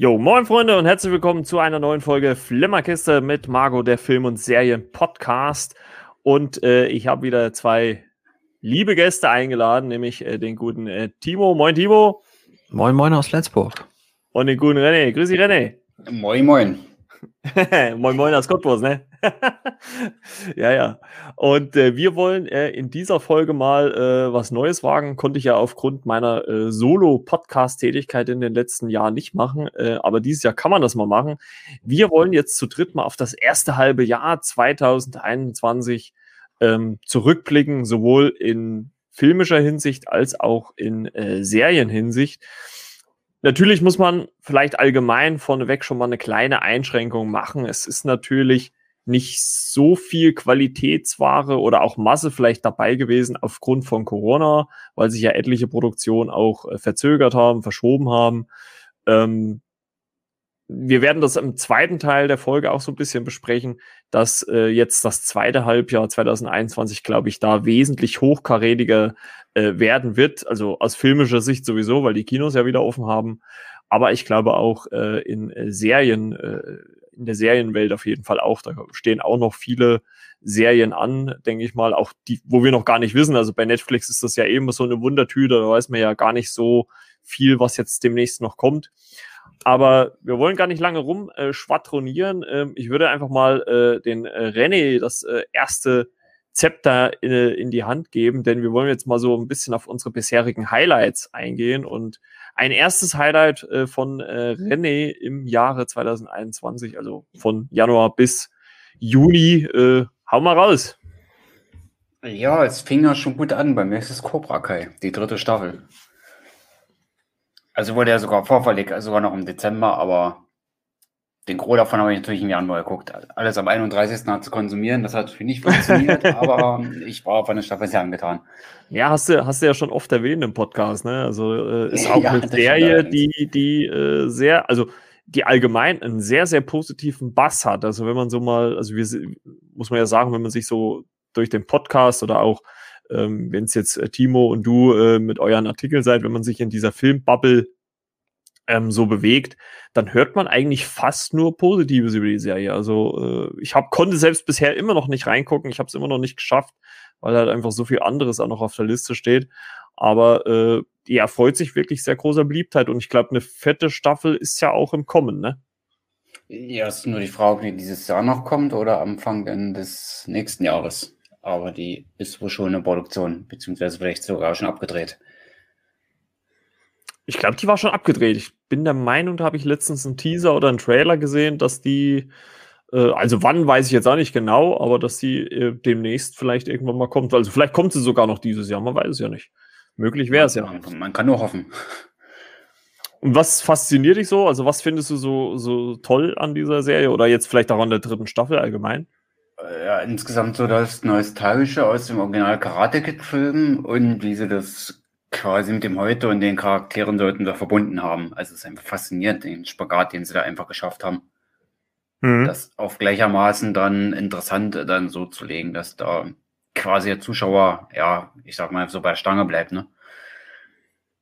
Jo, moin Freunde und herzlich willkommen zu einer neuen Folge Flimmerkiste mit Margot, der Film- und Serien-Podcast. Und äh, ich habe wieder zwei liebe Gäste eingeladen, nämlich äh, den guten äh, Timo. Moin Timo. Moin moin aus Lenzburg. Und den guten René. Grüß dich René. Moin moin. moin moin aus Cottbus, ne? ja, ja. Und äh, wir wollen äh, in dieser Folge mal äh, was Neues wagen. Konnte ich ja aufgrund meiner äh, Solo-Podcast-Tätigkeit in den letzten Jahren nicht machen. Äh, aber dieses Jahr kann man das mal machen. Wir wollen jetzt zu dritt mal auf das erste halbe Jahr 2021 ähm, zurückblicken, sowohl in filmischer Hinsicht als auch in äh, Serienhinsicht. Natürlich muss man vielleicht allgemein vorneweg schon mal eine kleine Einschränkung machen. Es ist natürlich nicht so viel Qualitätsware oder auch Masse vielleicht dabei gewesen aufgrund von Corona, weil sich ja etliche Produktionen auch äh, verzögert haben, verschoben haben. Ähm, wir werden das im zweiten Teil der Folge auch so ein bisschen besprechen, dass äh, jetzt das zweite Halbjahr 2021, glaube ich, da wesentlich hochkarätiger äh, werden wird. Also aus filmischer Sicht sowieso, weil die Kinos ja wieder offen haben. Aber ich glaube auch äh, in äh, Serien äh, in der Serienwelt auf jeden Fall auch. Da stehen auch noch viele Serien an, denke ich mal, auch die, wo wir noch gar nicht wissen. Also bei Netflix ist das ja eben so eine Wundertüte, da weiß man ja gar nicht so viel, was jetzt demnächst noch kommt. Aber wir wollen gar nicht lange rum äh. Ähm, ich würde einfach mal äh, den äh, René das äh, erste Zepter in, äh, in die Hand geben, denn wir wollen jetzt mal so ein bisschen auf unsere bisherigen Highlights eingehen und ein erstes Highlight äh, von äh, René im Jahre 2021, also von Januar bis Juni. Äh, hau mal raus. Ja, es fing ja schon gut an. Bei mir ist es Cobra Kai, die dritte Staffel. Also wurde ja sogar vorverlegt, also sogar noch im Dezember, aber den Gros davon habe ich natürlich im Januar geguckt. Alles am 31. hat zu konsumieren, das hat für nicht funktioniert, aber ich war auf eine Staffel sehr angetan. Ja, hast du, hast du ja schon oft erwähnt im Podcast, ne? Also äh, ist auch ja, eine Serie, die, die äh, sehr, also die allgemein einen sehr, sehr positiven Bass hat. Also wenn man so mal, also wir, muss man ja sagen, wenn man sich so durch den Podcast oder auch, ähm, wenn es jetzt äh, Timo und du äh, mit euren Artikeln seid, wenn man sich in dieser Filmbubble ähm, so bewegt, dann hört man eigentlich fast nur Positives über die Serie. Also äh, ich hab, konnte selbst bisher immer noch nicht reingucken. Ich habe es immer noch nicht geschafft, weil halt einfach so viel anderes auch noch auf der Liste steht. Aber äh, die erfreut sich wirklich sehr großer Beliebtheit und ich glaube, eine fette Staffel ist ja auch im Kommen, ne? Ja, ist nur die Frage, ob die dieses Jahr noch kommt oder Anfang des nächsten Jahres. Aber die ist wohl schon in Produktion, beziehungsweise vielleicht sogar schon abgedreht. Ich glaube, die war schon abgedreht. Ich bin der Meinung, da habe ich letztens einen Teaser oder einen Trailer gesehen, dass die, äh, also wann weiß ich jetzt auch nicht genau, aber dass die äh, demnächst vielleicht irgendwann mal kommt. Also vielleicht kommt sie sogar noch dieses Jahr, man weiß es ja nicht. Möglich wäre es ja. Man, man kann nur hoffen. Und was fasziniert dich so? Also was findest du so, so toll an dieser Serie oder jetzt vielleicht auch an der dritten Staffel allgemein? Äh, ja, insgesamt so das Nostalgische aus dem Original Karate Kid Film und wie sie das quasi mit dem Heute und den Charakteren sollten wir verbunden haben. Also es ist einfach faszinierend, den Spagat, den sie da einfach geschafft haben. Mhm. Das auf gleichermaßen dann interessant dann so zu legen, dass da quasi der Zuschauer, ja, ich sag mal, so bei der Stange bleibt, ne?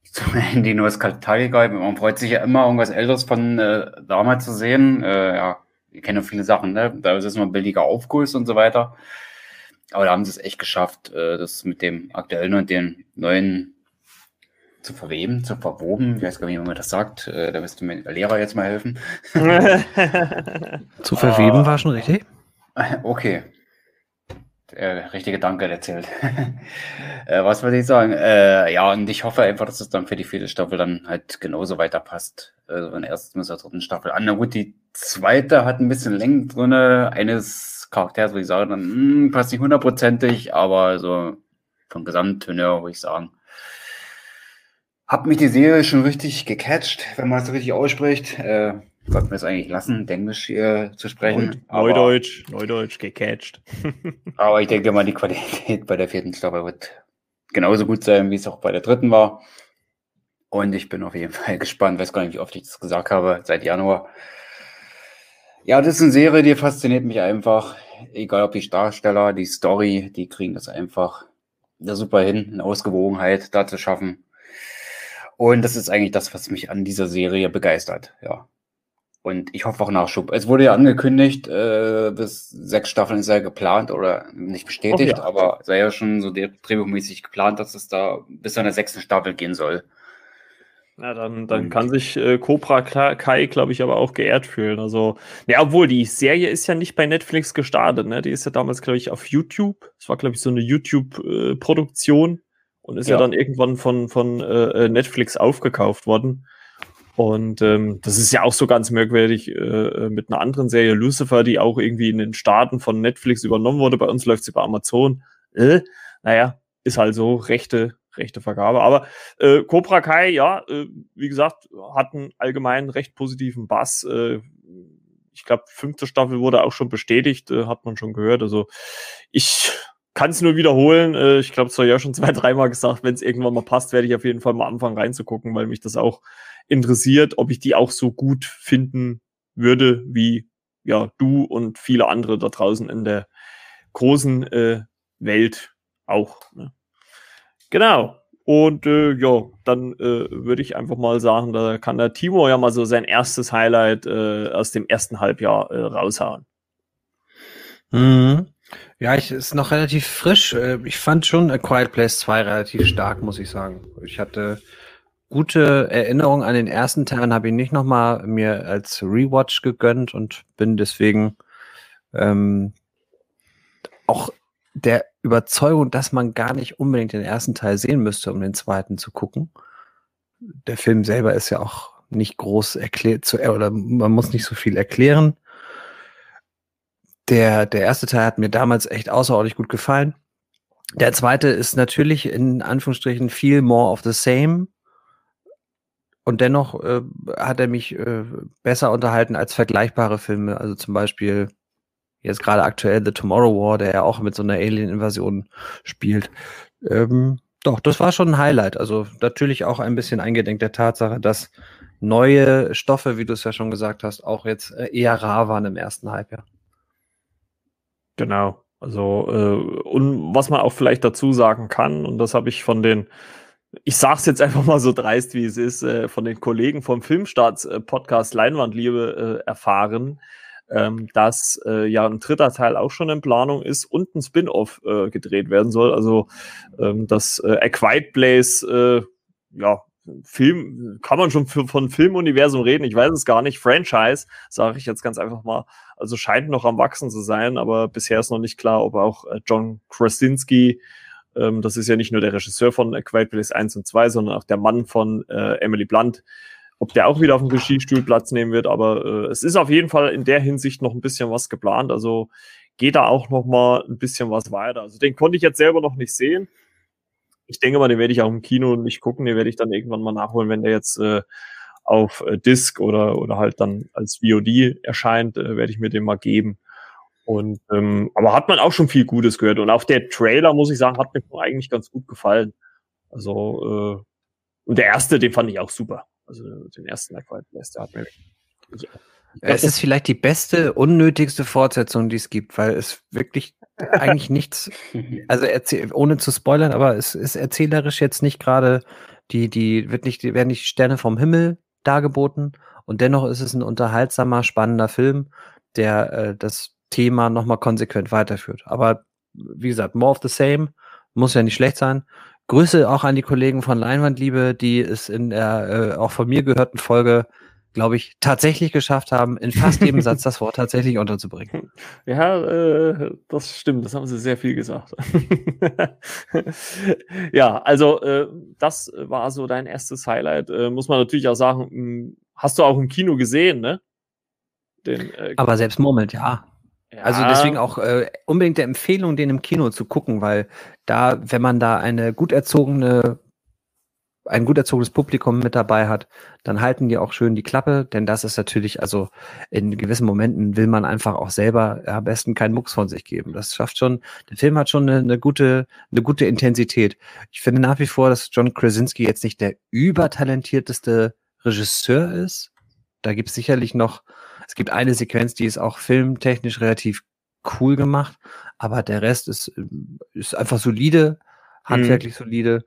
Zum Ende nur das Nostalgiker, man freut sich ja immer, irgendwas Älteres von äh, damals zu sehen. Äh, ja, kennen ja viele Sachen, ne? Da ist es immer billiger Aufguss und so weiter. Aber da haben sie es echt geschafft, äh, das mit dem aktuellen und den neuen zu verweben, zu verwoben. Ich weiß gar nicht, wie man das sagt. Äh, da müsste mir der Lehrer jetzt mal helfen. zu verweben uh, war schon richtig? Okay. Der richtige Danke, der zählt. äh, was würde ich sagen? Äh, ja, und ich hoffe einfach, dass es dann für die vierte Staffel dann halt genauso weiterpasst. Also von der ersten bis zur dritten Staffel an. Na gut, die zweite hat ein bisschen Länge drin, eines Charakters, würde ich sagen, dann mh, hm, passt nicht hundertprozentig, aber so vom Gesamttenor, würde ich sagen, hab mich die Serie schon richtig gecatcht, wenn man es richtig ausspricht. Äh, sollten wir es eigentlich lassen, Englisch hier zu sprechen. Neu, Neudeutsch, Neudeutsch, gecatcht. aber ich denke mal, die Qualität bei der vierten Staffel wird genauso gut sein, wie es auch bei der dritten war. Und ich bin auf jeden Fall gespannt, weiß gar nicht, wie oft ich das gesagt habe, seit Januar. Ja, das ist eine Serie, die fasziniert mich einfach. Egal ob die Darsteller, die Story, die kriegen das einfach super hin, eine Ausgewogenheit da zu schaffen. Und das ist eigentlich das, was mich an dieser Serie begeistert, ja. Und ich hoffe auch Nachschub. Es wurde ja angekündigt, äh, bis sechs Staffeln ist ja geplant oder nicht bestätigt, oh, ja. aber sei ja schon so drehbuchmäßig geplant, dass es da bis zu einer sechsten Staffel gehen soll. Na, dann, dann kann sich äh, Cobra Kai, glaube ich, aber auch geehrt fühlen. Also, ja, obwohl die Serie ist ja nicht bei Netflix gestartet, ne? Die ist ja damals, glaube ich, auf YouTube. Es war, glaube ich, so eine YouTube-Produktion äh, und ist ja. ja. dann irgendwann von, von äh, äh, Netflix aufgekauft worden. Und ähm, das ist ja auch so ganz merkwürdig äh, äh, mit einer anderen Serie, Lucifer, die auch irgendwie in den Staaten von Netflix übernommen wurde. Bei uns läuft sie bei Amazon. Äh, naja, ist halt so rechte rechte Vergabe. Aber äh, Cobra Kai, ja, äh, wie gesagt, hat einen allgemein recht positiven Bass. Äh, ich glaube, fünfte Staffel wurde auch schon bestätigt, äh, hat man schon gehört. Also ich kann es nur wiederholen. Äh, ich glaube, es war ja schon zwei, dreimal gesagt, wenn es irgendwann mal passt, werde ich auf jeden Fall mal anfangen reinzugucken, weil mich das auch interessiert, ob ich die auch so gut finden würde, wie ja du und viele andere da draußen in der großen äh, Welt auch. Ne? Genau. Und äh, ja, dann äh, würde ich einfach mal sagen, da kann der Timo ja mal so sein erstes Highlight äh, aus dem ersten Halbjahr äh, raushauen. Mhm. Ja, ich ist noch relativ frisch. Äh, ich fand schon A Quiet Place 2 relativ stark, muss ich sagen. Ich hatte gute Erinnerungen an den ersten Teil, habe ihn nicht nochmal mir als Rewatch gegönnt und bin deswegen ähm, auch der Überzeugung, dass man gar nicht unbedingt den ersten Teil sehen müsste, um den zweiten zu gucken. Der Film selber ist ja auch nicht groß erklärt zu, oder man muss nicht so viel erklären. Der, der erste Teil hat mir damals echt außerordentlich gut gefallen. Der zweite ist natürlich in Anführungsstrichen viel more of the same. Und dennoch äh, hat er mich äh, besser unterhalten als vergleichbare Filme. Also zum Beispiel jetzt gerade aktuell The Tomorrow War, der ja auch mit so einer Alien-Invasion spielt. Ähm, doch, das war schon ein Highlight. Also natürlich auch ein bisschen eingedenk der Tatsache, dass neue Stoffe, wie du es ja schon gesagt hast, auch jetzt äh, eher rar waren im ersten Halbjahr. Genau. Also, äh, und was man auch vielleicht dazu sagen kann, und das habe ich von den, ich sage es jetzt einfach mal so dreist, wie es ist, äh, von den Kollegen vom Filmstarts-Podcast äh, Leinwandliebe äh, erfahren, ähm, dass äh, ja ein dritter Teil auch schon in Planung ist und ein Spin-off äh, gedreht werden soll. Also ähm, das äh, A Quiet Place, äh, ja, Film, kann man schon für, von Filmuniversum reden, ich weiß es gar nicht. Franchise, sage ich jetzt ganz einfach mal. Also scheint noch am Wachsen zu sein, aber bisher ist noch nicht klar, ob auch äh, John Krasinski, ähm, das ist ja nicht nur der Regisseur von Quiet Place 1 und 2, sondern auch der Mann von äh, Emily Blunt, ob der auch wieder auf dem Regiestuhl Platz nehmen wird, aber äh, es ist auf jeden Fall in der Hinsicht noch ein bisschen was geplant. Also geht da auch noch mal ein bisschen was weiter. Also den konnte ich jetzt selber noch nicht sehen. Ich denke mal, den werde ich auch im Kino nicht gucken. Den werde ich dann irgendwann mal nachholen, wenn der jetzt äh, auf äh, Disc oder oder halt dann als VOD erscheint, äh, werde ich mir den mal geben. Und ähm, aber hat man auch schon viel Gutes gehört. Und auch der Trailer, muss ich sagen, hat mir eigentlich ganz gut gefallen. Also äh, und der erste, den fand ich auch super. Also den ersten A Quiet Place, der hat mir. Also, es ist vielleicht die beste, unnötigste Fortsetzung, die es gibt, weil es wirklich eigentlich nichts, also erzähl, ohne zu spoilern, aber es ist erzählerisch jetzt nicht gerade, die, die wird nicht, die werden nicht Sterne vom Himmel dargeboten und dennoch ist es ein unterhaltsamer, spannender Film, der äh, das Thema nochmal konsequent weiterführt. Aber wie gesagt, more of the same, muss ja nicht schlecht sein. Grüße auch an die Kollegen von Leinwandliebe, die es in der äh, auch von mir gehörten Folge, glaube ich, tatsächlich geschafft haben, in fast jedem Satz das Wort tatsächlich unterzubringen. Ja, äh, das stimmt, das haben sie sehr viel gesagt. ja, also äh, das war so dein erstes Highlight. Äh, muss man natürlich auch sagen, hm, hast du auch im Kino gesehen, ne? Den, äh, Aber selbst Moment, ja. Also deswegen auch äh, unbedingt der Empfehlung, den im Kino zu gucken, weil da, wenn man da eine gut erzogene, ein gut erzogenes Publikum mit dabei hat, dann halten die auch schön die Klappe, denn das ist natürlich, also in gewissen Momenten will man einfach auch selber am besten keinen Mucks von sich geben. Das schafft schon, der Film hat schon eine, eine gute, eine gute Intensität. Ich finde nach wie vor, dass John Krasinski jetzt nicht der übertalentierteste Regisseur ist. Da gibt es sicherlich noch es gibt eine Sequenz, die ist auch filmtechnisch relativ cool gemacht, aber der Rest ist, ist einfach solide, handwerklich mhm. solide.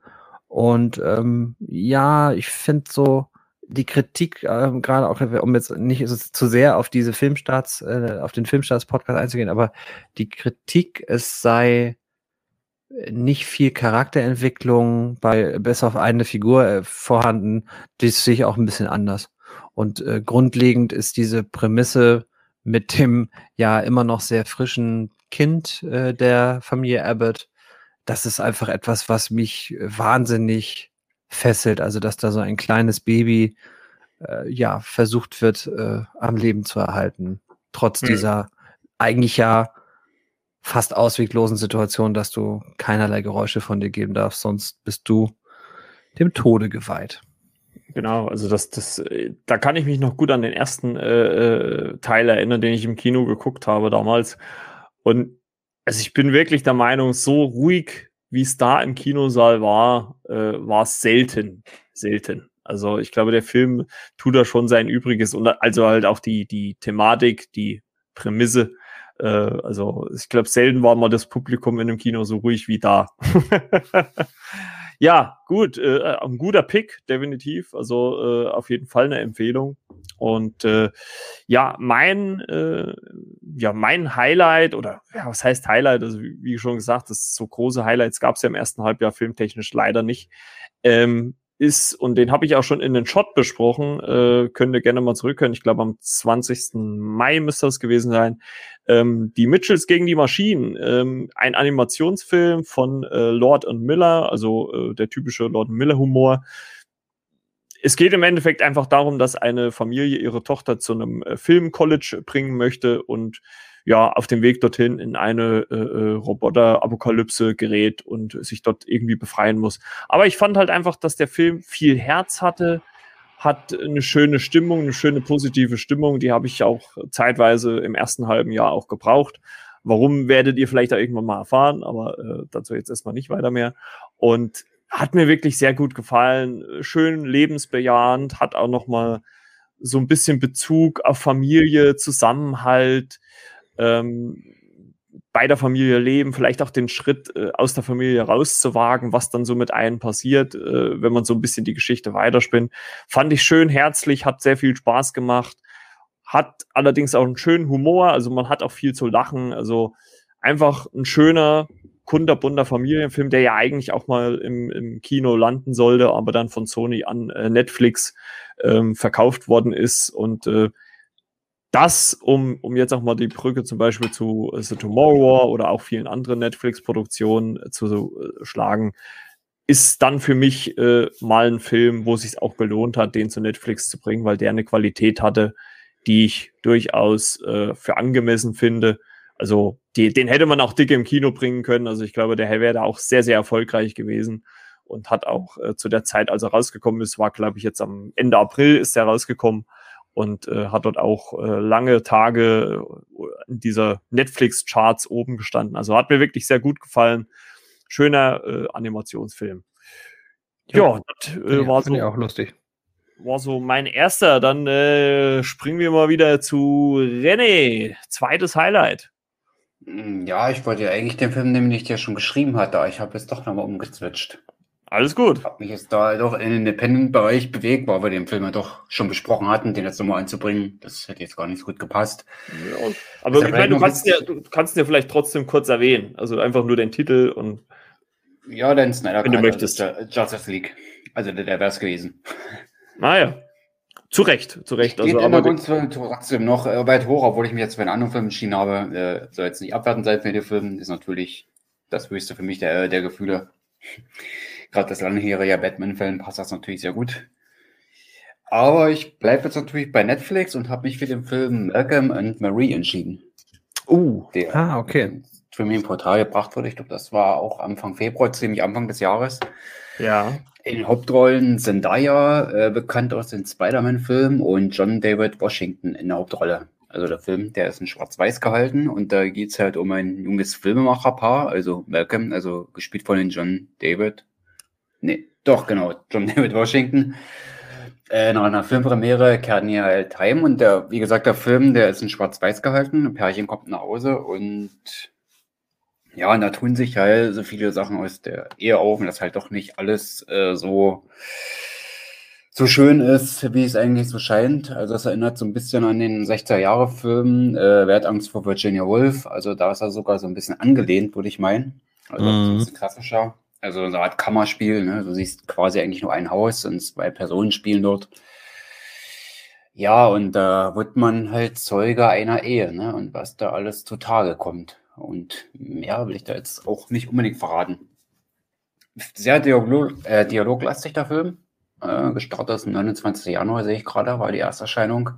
Und ähm, ja, ich finde so, die Kritik, äh, gerade auch, um jetzt nicht zu sehr auf diese Filmstarts, äh, auf den Filmstarts-Podcast einzugehen, aber die Kritik, es sei nicht viel Charakterentwicklung bei bis auf eine Figur äh, vorhanden, das sehe ich auch ein bisschen anders. Und äh, grundlegend ist diese Prämisse mit dem ja immer noch sehr frischen Kind äh, der Familie Abbott, das ist einfach etwas, was mich wahnsinnig fesselt. Also, dass da so ein kleines Baby äh, ja versucht wird, äh, am Leben zu erhalten, trotz mhm. dieser eigentlich ja fast ausweglosen Situation, dass du keinerlei Geräusche von dir geben darfst, sonst bist du dem Tode geweiht. Genau, also das, das, da kann ich mich noch gut an den ersten äh, äh, Teil erinnern, den ich im Kino geguckt habe damals. Und also ich bin wirklich der Meinung, so ruhig, wie es da im Kinosaal war, äh, war es selten, selten. Also ich glaube, der Film tut da schon sein Übriges und also halt auch die, die Thematik, die Prämisse äh, also ich glaube, selten war mal das Publikum in einem Kino so ruhig wie da. ja, gut, äh, ein guter Pick, definitiv. Also äh, auf jeden Fall eine Empfehlung. Und äh, ja, mein, äh, ja, mein Highlight, oder ja, was heißt Highlight? Also, wie, wie schon gesagt, das so große Highlights gab es ja im ersten Halbjahr filmtechnisch leider nicht. Ähm, ist, und den habe ich auch schon in den Shot besprochen, äh, könnt ihr gerne mal zurückhören. Ich glaube, am 20. Mai müsste das gewesen sein. Ähm, die Mitchells gegen die Maschinen, ähm, ein Animationsfilm von äh, Lord und Miller, also äh, der typische Lord und Miller Humor. Es geht im Endeffekt einfach darum, dass eine Familie ihre Tochter zu einem äh, Filmcollege bringen möchte und ja, auf dem Weg dorthin in eine äh, äh, Roboter-Apokalypse gerät und sich dort irgendwie befreien muss. Aber ich fand halt einfach, dass der Film viel Herz hatte, hat eine schöne Stimmung, eine schöne positive Stimmung. Die habe ich auch zeitweise im ersten halben Jahr auch gebraucht. Warum werdet ihr vielleicht da irgendwann mal erfahren, aber äh, dazu jetzt erstmal nicht weiter mehr. Und hat mir wirklich sehr gut gefallen, schön lebensbejahend, hat auch noch mal so ein bisschen Bezug auf Familie, Zusammenhalt, ähm, bei der Familie leben, vielleicht auch den Schritt äh, aus der Familie rauszuwagen, was dann so mit einem passiert, äh, wenn man so ein bisschen die Geschichte weiterspinnt. Fand ich schön herzlich, hat sehr viel Spaß gemacht, hat allerdings auch einen schönen Humor, also man hat auch viel zu lachen, also einfach ein schöner, kunterbunter Familienfilm, der ja eigentlich auch mal im, im Kino landen sollte, aber dann von Sony an äh, Netflix ähm, verkauft worden ist und äh, das, um, um jetzt auch mal die Brücke zum Beispiel zu The Tomorrow War oder auch vielen anderen Netflix-Produktionen äh, zu äh, schlagen, ist dann für mich äh, mal ein Film, wo es sich auch gelohnt hat, den zu Netflix zu bringen, weil der eine Qualität hatte, die ich durchaus äh, für angemessen finde. Also die, den hätte man auch dick im Kino bringen können. Also ich glaube, der wäre da auch sehr, sehr erfolgreich gewesen und hat auch äh, zu der Zeit, als er rausgekommen ist, war, glaube ich, jetzt am Ende April ist er rausgekommen und äh, hat dort auch äh, lange Tage äh, in dieser Netflix-Charts oben gestanden. Also hat mir wirklich sehr gut gefallen. Schöner äh, Animationsfilm. Ja, ja das äh, war so. auch lustig. War so mein erster. Dann äh, springen wir mal wieder zu René. Zweites Highlight. Hm, ja, ich wollte ja eigentlich den Film nehmen, den ich dir schon geschrieben hatte. Ich habe jetzt doch nochmal umgezwitscht. Alles gut. Ich habe mich jetzt da doch in den Independent-Bereich bewegt, weil wir den Film ja doch schon besprochen hatten, den jetzt nochmal anzubringen. Das hätte jetzt gar nicht so gut gepasst. Ja, aber ich meine, du kannst, ja, du kannst ja vielleicht trotzdem kurz erwähnen. Also einfach nur den Titel und. Ja, dann Snyder Wenn du möchtest. Also Justice League. Also der, der wäre es gewesen. Naja. Zu Recht, zu Recht. Also, aber trotzdem noch äh, bei Tor, obwohl ich mich jetzt für einen anderen Film entschieden habe, äh, soll jetzt nicht abwerten sein für den Film, ist natürlich das Höchste für mich der, der Gefühle gerade das langjährige Batman-Film passt das natürlich sehr gut. Aber ich bleibe jetzt natürlich bei Netflix und habe mich für den Film Malcolm and Marie entschieden. Uh, der ah, okay. Streaming-Portal gebracht wurde. Ich glaube, das war auch Anfang Februar, ziemlich Anfang des Jahres. Ja. In den Hauptrollen Zendaya, äh, bekannt aus den Spider-Man-Filmen, und John David Washington in der Hauptrolle. Also der Film, der ist in Schwarz-Weiß gehalten und da geht es halt um ein junges Filmemacherpaar, also Malcolm, also gespielt von den John David Nee, doch, genau. John David Washington. Äh, nach einer Filmpremiere kehren die halt heim und der, wie gesagt, der Film, der ist in Schwarz-Weiß gehalten. Ein Pärchen kommt nach Hause und ja, und da tun sich halt so viele Sachen aus der Ehe auf und das halt doch nicht alles äh, so so schön ist, wie es eigentlich so scheint. Also es erinnert so ein bisschen an den 60er-Jahre-Film äh, Wer hat Angst vor Virginia Woolf. Also da ist er sogar so ein bisschen angelehnt, würde ich meinen. Also mhm. ein bisschen klassischer. Also so eine Art Kammerspiel. Ne? Du siehst quasi eigentlich nur ein Haus und zwei Personen spielen dort. Ja, und da wird man halt Zeuge einer Ehe, ne? Und was da alles zutage kommt. Und mehr will ich da jetzt auch nicht unbedingt verraten. Sehr Dialog, äh, dialoglastig der Film. Äh, gestartet ist am 29. Januar, sehe ich gerade, war die Ersterscheinung.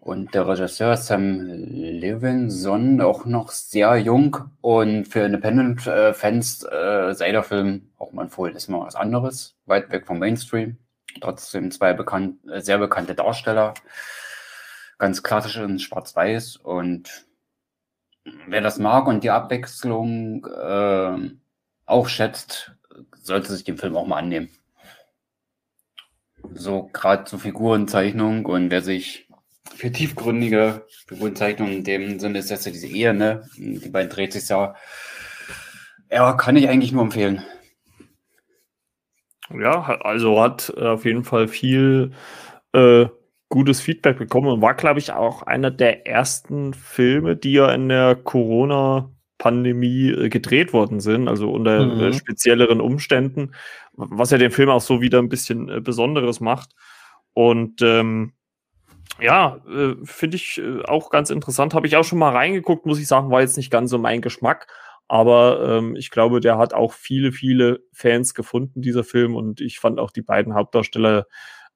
Und der Regisseur Sam Levinson auch noch sehr jung und für Independent-Fans äh, sei der Film auch mal empfohlen. Ist mal was anderes, weit weg vom Mainstream. Trotzdem zwei bekannt, äh, sehr bekannte Darsteller, ganz klassisch in Schwarz-Weiß und wer das mag und die Abwechslung äh, auch schätzt, sollte sich den Film auch mal annehmen. So gerade zur Figurenzeichnung und wer sich für tiefgründige Figurenzeichnung in dem Sinne ist jetzt ja diese Ehe, ne? Die beiden dreht sich ja. Ja, kann ich eigentlich nur empfehlen. Ja, also hat auf jeden Fall viel äh, gutes Feedback bekommen und war, glaube ich, auch einer der ersten Filme, die ja in der Corona-Pandemie äh, gedreht worden sind, also unter äh, mhm. äh, spezielleren Umständen, was ja den Film auch so wieder ein bisschen äh, Besonderes macht. Und ähm, ja, äh, finde ich äh, auch ganz interessant. Habe ich auch schon mal reingeguckt, muss ich sagen, war jetzt nicht ganz so mein Geschmack. Aber ähm, ich glaube, der hat auch viele, viele Fans gefunden, dieser Film. Und ich fand auch die beiden Hauptdarsteller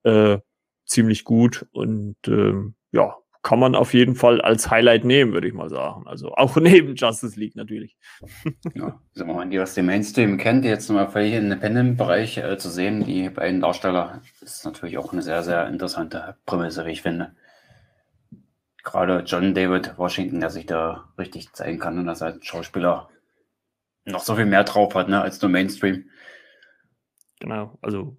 äh, ziemlich gut. Und ähm, ja, kann man auf jeden Fall als Highlight nehmen, würde ich mal sagen. Also auch neben Justice League natürlich. ja, also wenn man die aus dem Mainstream kennt, jetzt nochmal völlig im Independent-Bereich äh, zu sehen, die beiden Darsteller, ist natürlich auch eine sehr, sehr interessante Prämisse, wie ich finde. Gerade John David Washington, der sich da richtig zeigen kann und dass er als Schauspieler noch so viel mehr drauf hat, ne, als nur Mainstream. Genau, also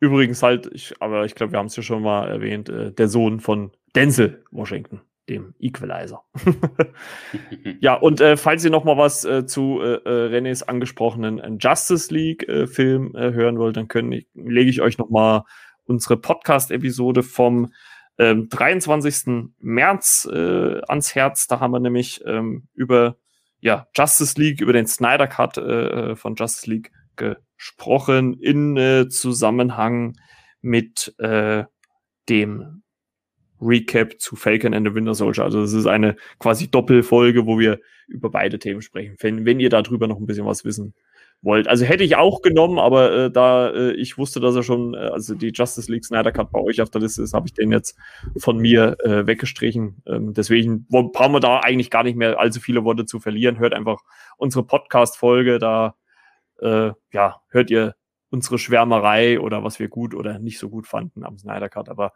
übrigens halt, ich, aber ich glaube, wir haben es ja schon mal erwähnt, äh, der Sohn von Denzel Washington, dem Equalizer. ja, und äh, falls ihr noch mal was äh, zu äh, äh Renés angesprochenen äh, Justice League-Film äh, hören wollt, dann können, lege ich euch noch mal unsere Podcast-Episode vom ähm, 23. März ans Herz. Da haben wir nämlich ähm, über ja, Justice League, über den Snyder Cut von Justice League gesprochen in Zusammenhang mit dem Recap zu Falcon and the Winter Soldier. Also es ist eine quasi Doppelfolge, wo wir über beide Themen sprechen, wenn, wenn ihr darüber noch ein bisschen was wissen wollt. Also hätte ich auch genommen, aber äh, da äh, ich wusste, dass er schon, äh, also die Justice League Snyder Cut bei euch auf der Liste ist, habe ich den jetzt von mir äh, weggestrichen. Ähm, deswegen brauchen wir da eigentlich gar nicht mehr allzu viele Worte zu verlieren. Hört einfach unsere Podcast-Folge, da äh, ja, hört ihr unsere Schwärmerei oder was wir gut oder nicht so gut fanden am Snyder Cut. Aber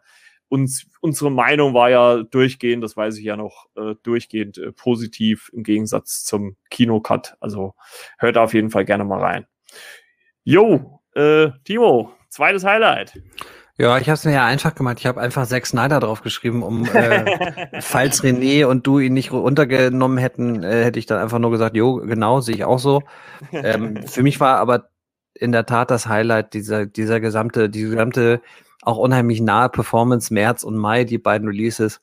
uns, unsere Meinung war ja durchgehend, das weiß ich ja noch, äh, durchgehend äh, positiv im Gegensatz zum Kinocut. Also hört auf jeden Fall gerne mal rein. Jo, äh, Timo, zweites Highlight. Ja, ich habe es mir ja einfach gemacht. Ich habe einfach Zack Snyder draufgeschrieben, um äh, falls René und du ihn nicht untergenommen hätten, äh, hätte ich dann einfach nur gesagt, jo, genau, sehe ich auch so. Ähm, für mich war aber in der Tat das Highlight dieser dieser gesamte die gesamte auch unheimlich nahe Performance März und Mai, die beiden Releases.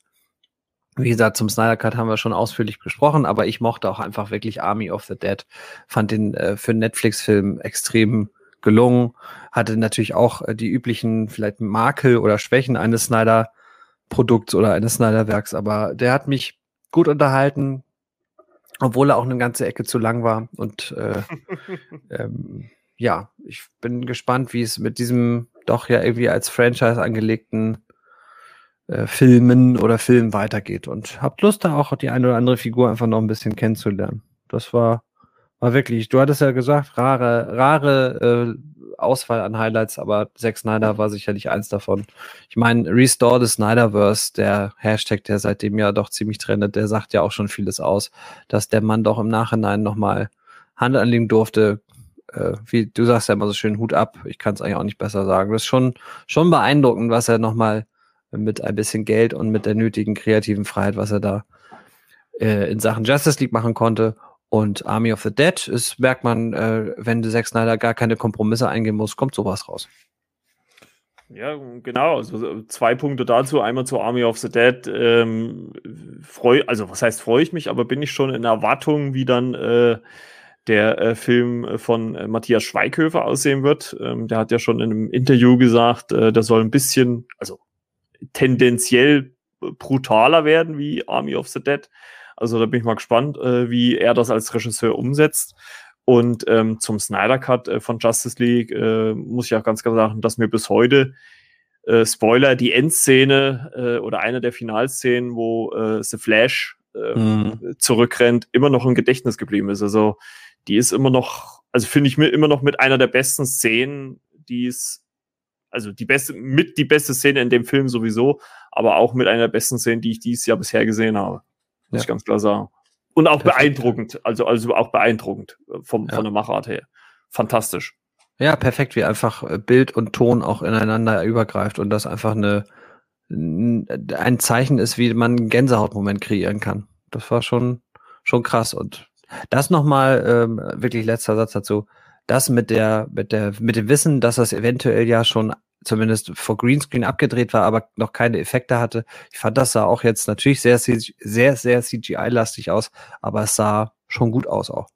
Wie gesagt, zum Snyder Cut haben wir schon ausführlich besprochen, aber ich mochte auch einfach wirklich Army of the Dead. Fand den äh, für einen Netflix-Film extrem gelungen. Hatte natürlich auch äh, die üblichen vielleicht Makel oder Schwächen eines Snyder-Produkts oder eines Snyder-Werks, aber der hat mich gut unterhalten, obwohl er auch eine ganze Ecke zu lang war. Und äh, ähm, ja, ich bin gespannt, wie es mit diesem doch ja irgendwie als Franchise angelegten äh, Filmen oder Film weitergeht. Und habt Lust, da auch die eine oder andere Figur einfach noch ein bisschen kennenzulernen. Das war, war wirklich, du hattest ja gesagt, rare, rare äh, Auswahl an Highlights, aber Zack Snyder war sicherlich eins davon. Ich meine, Restore the Snyderverse, der Hashtag, der seitdem ja doch ziemlich trendet, der sagt ja auch schon vieles aus, dass der Mann doch im Nachhinein nochmal Hand anlegen durfte, äh, wie du sagst ja immer so schön, Hut ab. Ich kann es eigentlich auch nicht besser sagen. Das ist schon, schon beeindruckend, was er nochmal mit ein bisschen Geld und mit der nötigen kreativen Freiheit, was er da äh, in Sachen Justice League machen konnte. Und Army of the Dead ist, merkt man, äh, wenn Zack Snyder gar keine Kompromisse eingehen muss, kommt sowas raus. Ja, genau. Also zwei Punkte dazu. Einmal zu Army of the Dead. Ähm, freu, also was heißt freue ich mich, aber bin ich schon in Erwartung, wie dann äh, der äh, Film von äh, Matthias Schweighöfer aussehen wird. Ähm, der hat ja schon in einem Interview gesagt, äh, der soll ein bisschen, also tendenziell brutaler werden wie Army of the Dead. Also da bin ich mal gespannt, äh, wie er das als Regisseur umsetzt. Und ähm, zum Snyder Cut äh, von Justice League äh, muss ich auch ganz klar sagen, dass mir bis heute äh, Spoiler die Endszene äh, oder eine der Finalszenen, wo äh, The Flash äh, mhm. zurückrennt, immer noch im Gedächtnis geblieben ist. Also die ist immer noch, also finde ich mir immer noch mit einer der besten Szenen, die es, also die beste, mit die beste Szene in dem Film sowieso, aber auch mit einer der besten Szenen, die ich dieses Jahr bisher gesehen habe. Muss ja. ich ganz klar sagen. Und auch Perfekt. beeindruckend, also, also auch beeindruckend äh, vom, ja. von der Machart her. Fantastisch. Ja, perfekt, wie einfach äh, Bild und Ton auch ineinander übergreift und das einfach eine, ein Zeichen ist, wie man einen Gänsehautmoment kreieren kann. Das war schon, schon krass. Und das nochmal, ähm, wirklich letzter Satz dazu. Das mit der, mit der, mit dem Wissen, dass das eventuell ja schon zumindest vor Greenscreen abgedreht war, aber noch keine Effekte hatte. Ich fand, das sah auch jetzt natürlich sehr, sehr, sehr CGI-lastig aus, aber es sah schon gut aus auch.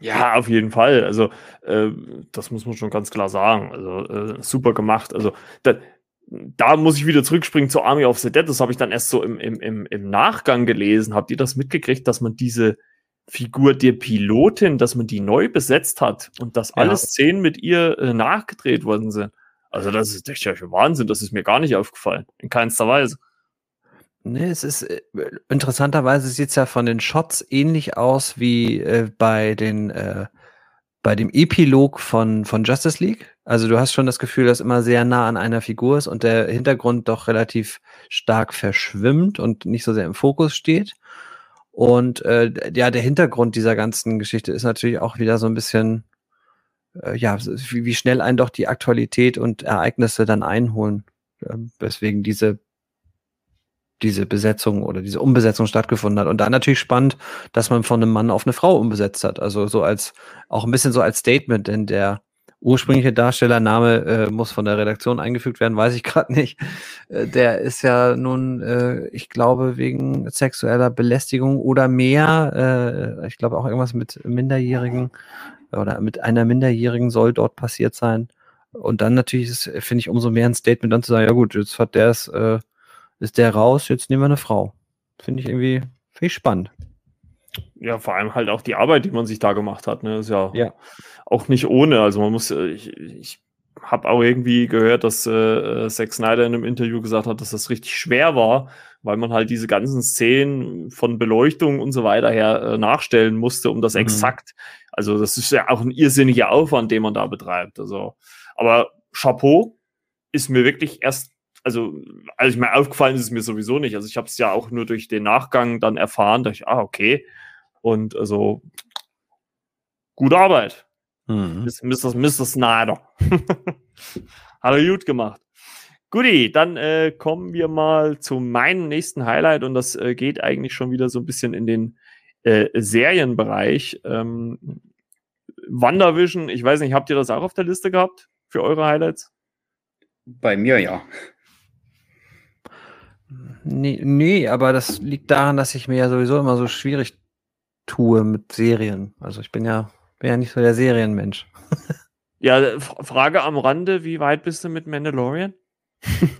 Ja, auf jeden Fall. Also, äh, das muss man schon ganz klar sagen. Also, äh, super gemacht. Also, da, da muss ich wieder zurückspringen zur Army of the Dead. Das habe ich dann erst so im, im, im, im Nachgang gelesen. Habt ihr das mitgekriegt, dass man diese Figur der Pilotin, dass man die neu besetzt hat und dass ja. alle Szenen mit ihr äh, nachgedreht worden sind. Also das ist echt Wahnsinn, das ist mir gar nicht aufgefallen, in keinster Weise. Nee, es ist äh, interessanterweise sieht es ja von den Shots ähnlich aus wie äh, bei den äh, bei dem Epilog von, von Justice League. Also du hast schon das Gefühl, dass immer sehr nah an einer Figur ist und der Hintergrund doch relativ stark verschwimmt und nicht so sehr im Fokus steht. Und äh, ja, der Hintergrund dieser ganzen Geschichte ist natürlich auch wieder so ein bisschen, äh, ja, wie, wie schnell einen doch die Aktualität und Ereignisse dann einholen. Äh, weswegen diese diese Besetzung oder diese Umbesetzung stattgefunden hat. Und dann natürlich spannend, dass man von einem Mann auf eine Frau umbesetzt hat. Also so als, auch ein bisschen so als Statement, denn der ursprüngliche Darstellername äh, muss von der Redaktion eingefügt werden, weiß ich gerade nicht. Äh, der ist ja nun, äh, ich glaube, wegen sexueller Belästigung oder mehr, äh, ich glaube auch irgendwas mit Minderjährigen oder mit einer Minderjährigen soll dort passiert sein. Und dann natürlich finde ich, umso mehr ein Statement dann zu sagen, ja gut, jetzt hat der es, äh, ist der raus, jetzt nehmen wir eine Frau. Finde ich irgendwie, finde ich spannend ja, vor allem halt auch die Arbeit, die man sich da gemacht hat, ne, ist ja, ja. auch nicht ohne. Also man muss, äh, ich, ich habe auch irgendwie gehört, dass äh, Zack Snyder in einem Interview gesagt hat, dass das richtig schwer war, weil man halt diese ganzen Szenen von Beleuchtung und so weiter her äh, nachstellen musste, um das mhm. exakt. Also das ist ja auch ein irrsinniger Aufwand, den man da betreibt. Also, aber Chapeau ist mir wirklich erst also, als ich mir aufgefallen ist es mir sowieso nicht. Also ich habe es ja auch nur durch den Nachgang dann erfahren, dass ich, ah, okay, und also, gute Arbeit. Mhm. Mr. Mr. Snyder. Hat er gut gemacht. Guti, dann äh, kommen wir mal zu meinem nächsten Highlight und das äh, geht eigentlich schon wieder so ein bisschen in den äh, Serienbereich. Ähm, WandaVision, ich weiß nicht, habt ihr das auch auf der Liste gehabt für eure Highlights? Bei mir ja. Nee, nee, aber das liegt daran, dass ich mir ja sowieso immer so schwierig tue mit Serien. Also ich bin ja, bin ja nicht so der Serienmensch. ja, Frage am Rande, wie weit bist du mit Mandalorian?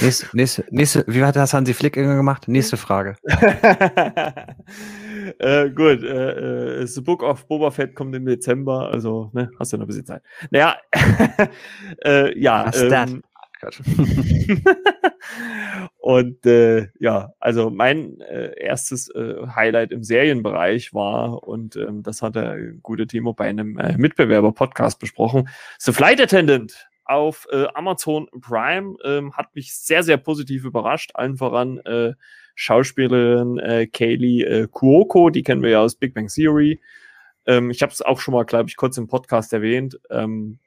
nächste, nächste, nächste, wie hat das Hansi Flick gemacht? Nächste Frage. äh, gut, äh, äh, The Book of Boba Fett kommt im Dezember, also ne, hast du noch ein bisschen Zeit. Naja, äh, ja. Was ähm, Quatsch. und äh, ja, also mein äh, erstes äh, Highlight im Serienbereich war, und ähm, das hat der gute Timo bei einem äh, Mitbewerber-Podcast besprochen, The Flight Attendant auf äh, Amazon Prime ähm, hat mich sehr, sehr positiv überrascht. Allen voran äh, Schauspielerin äh, Kaylee äh, Kuoko, die kennen wir ja aus Big Bang Theory. Ähm, ich habe es auch schon mal, glaube ich, kurz im Podcast erwähnt. Ähm,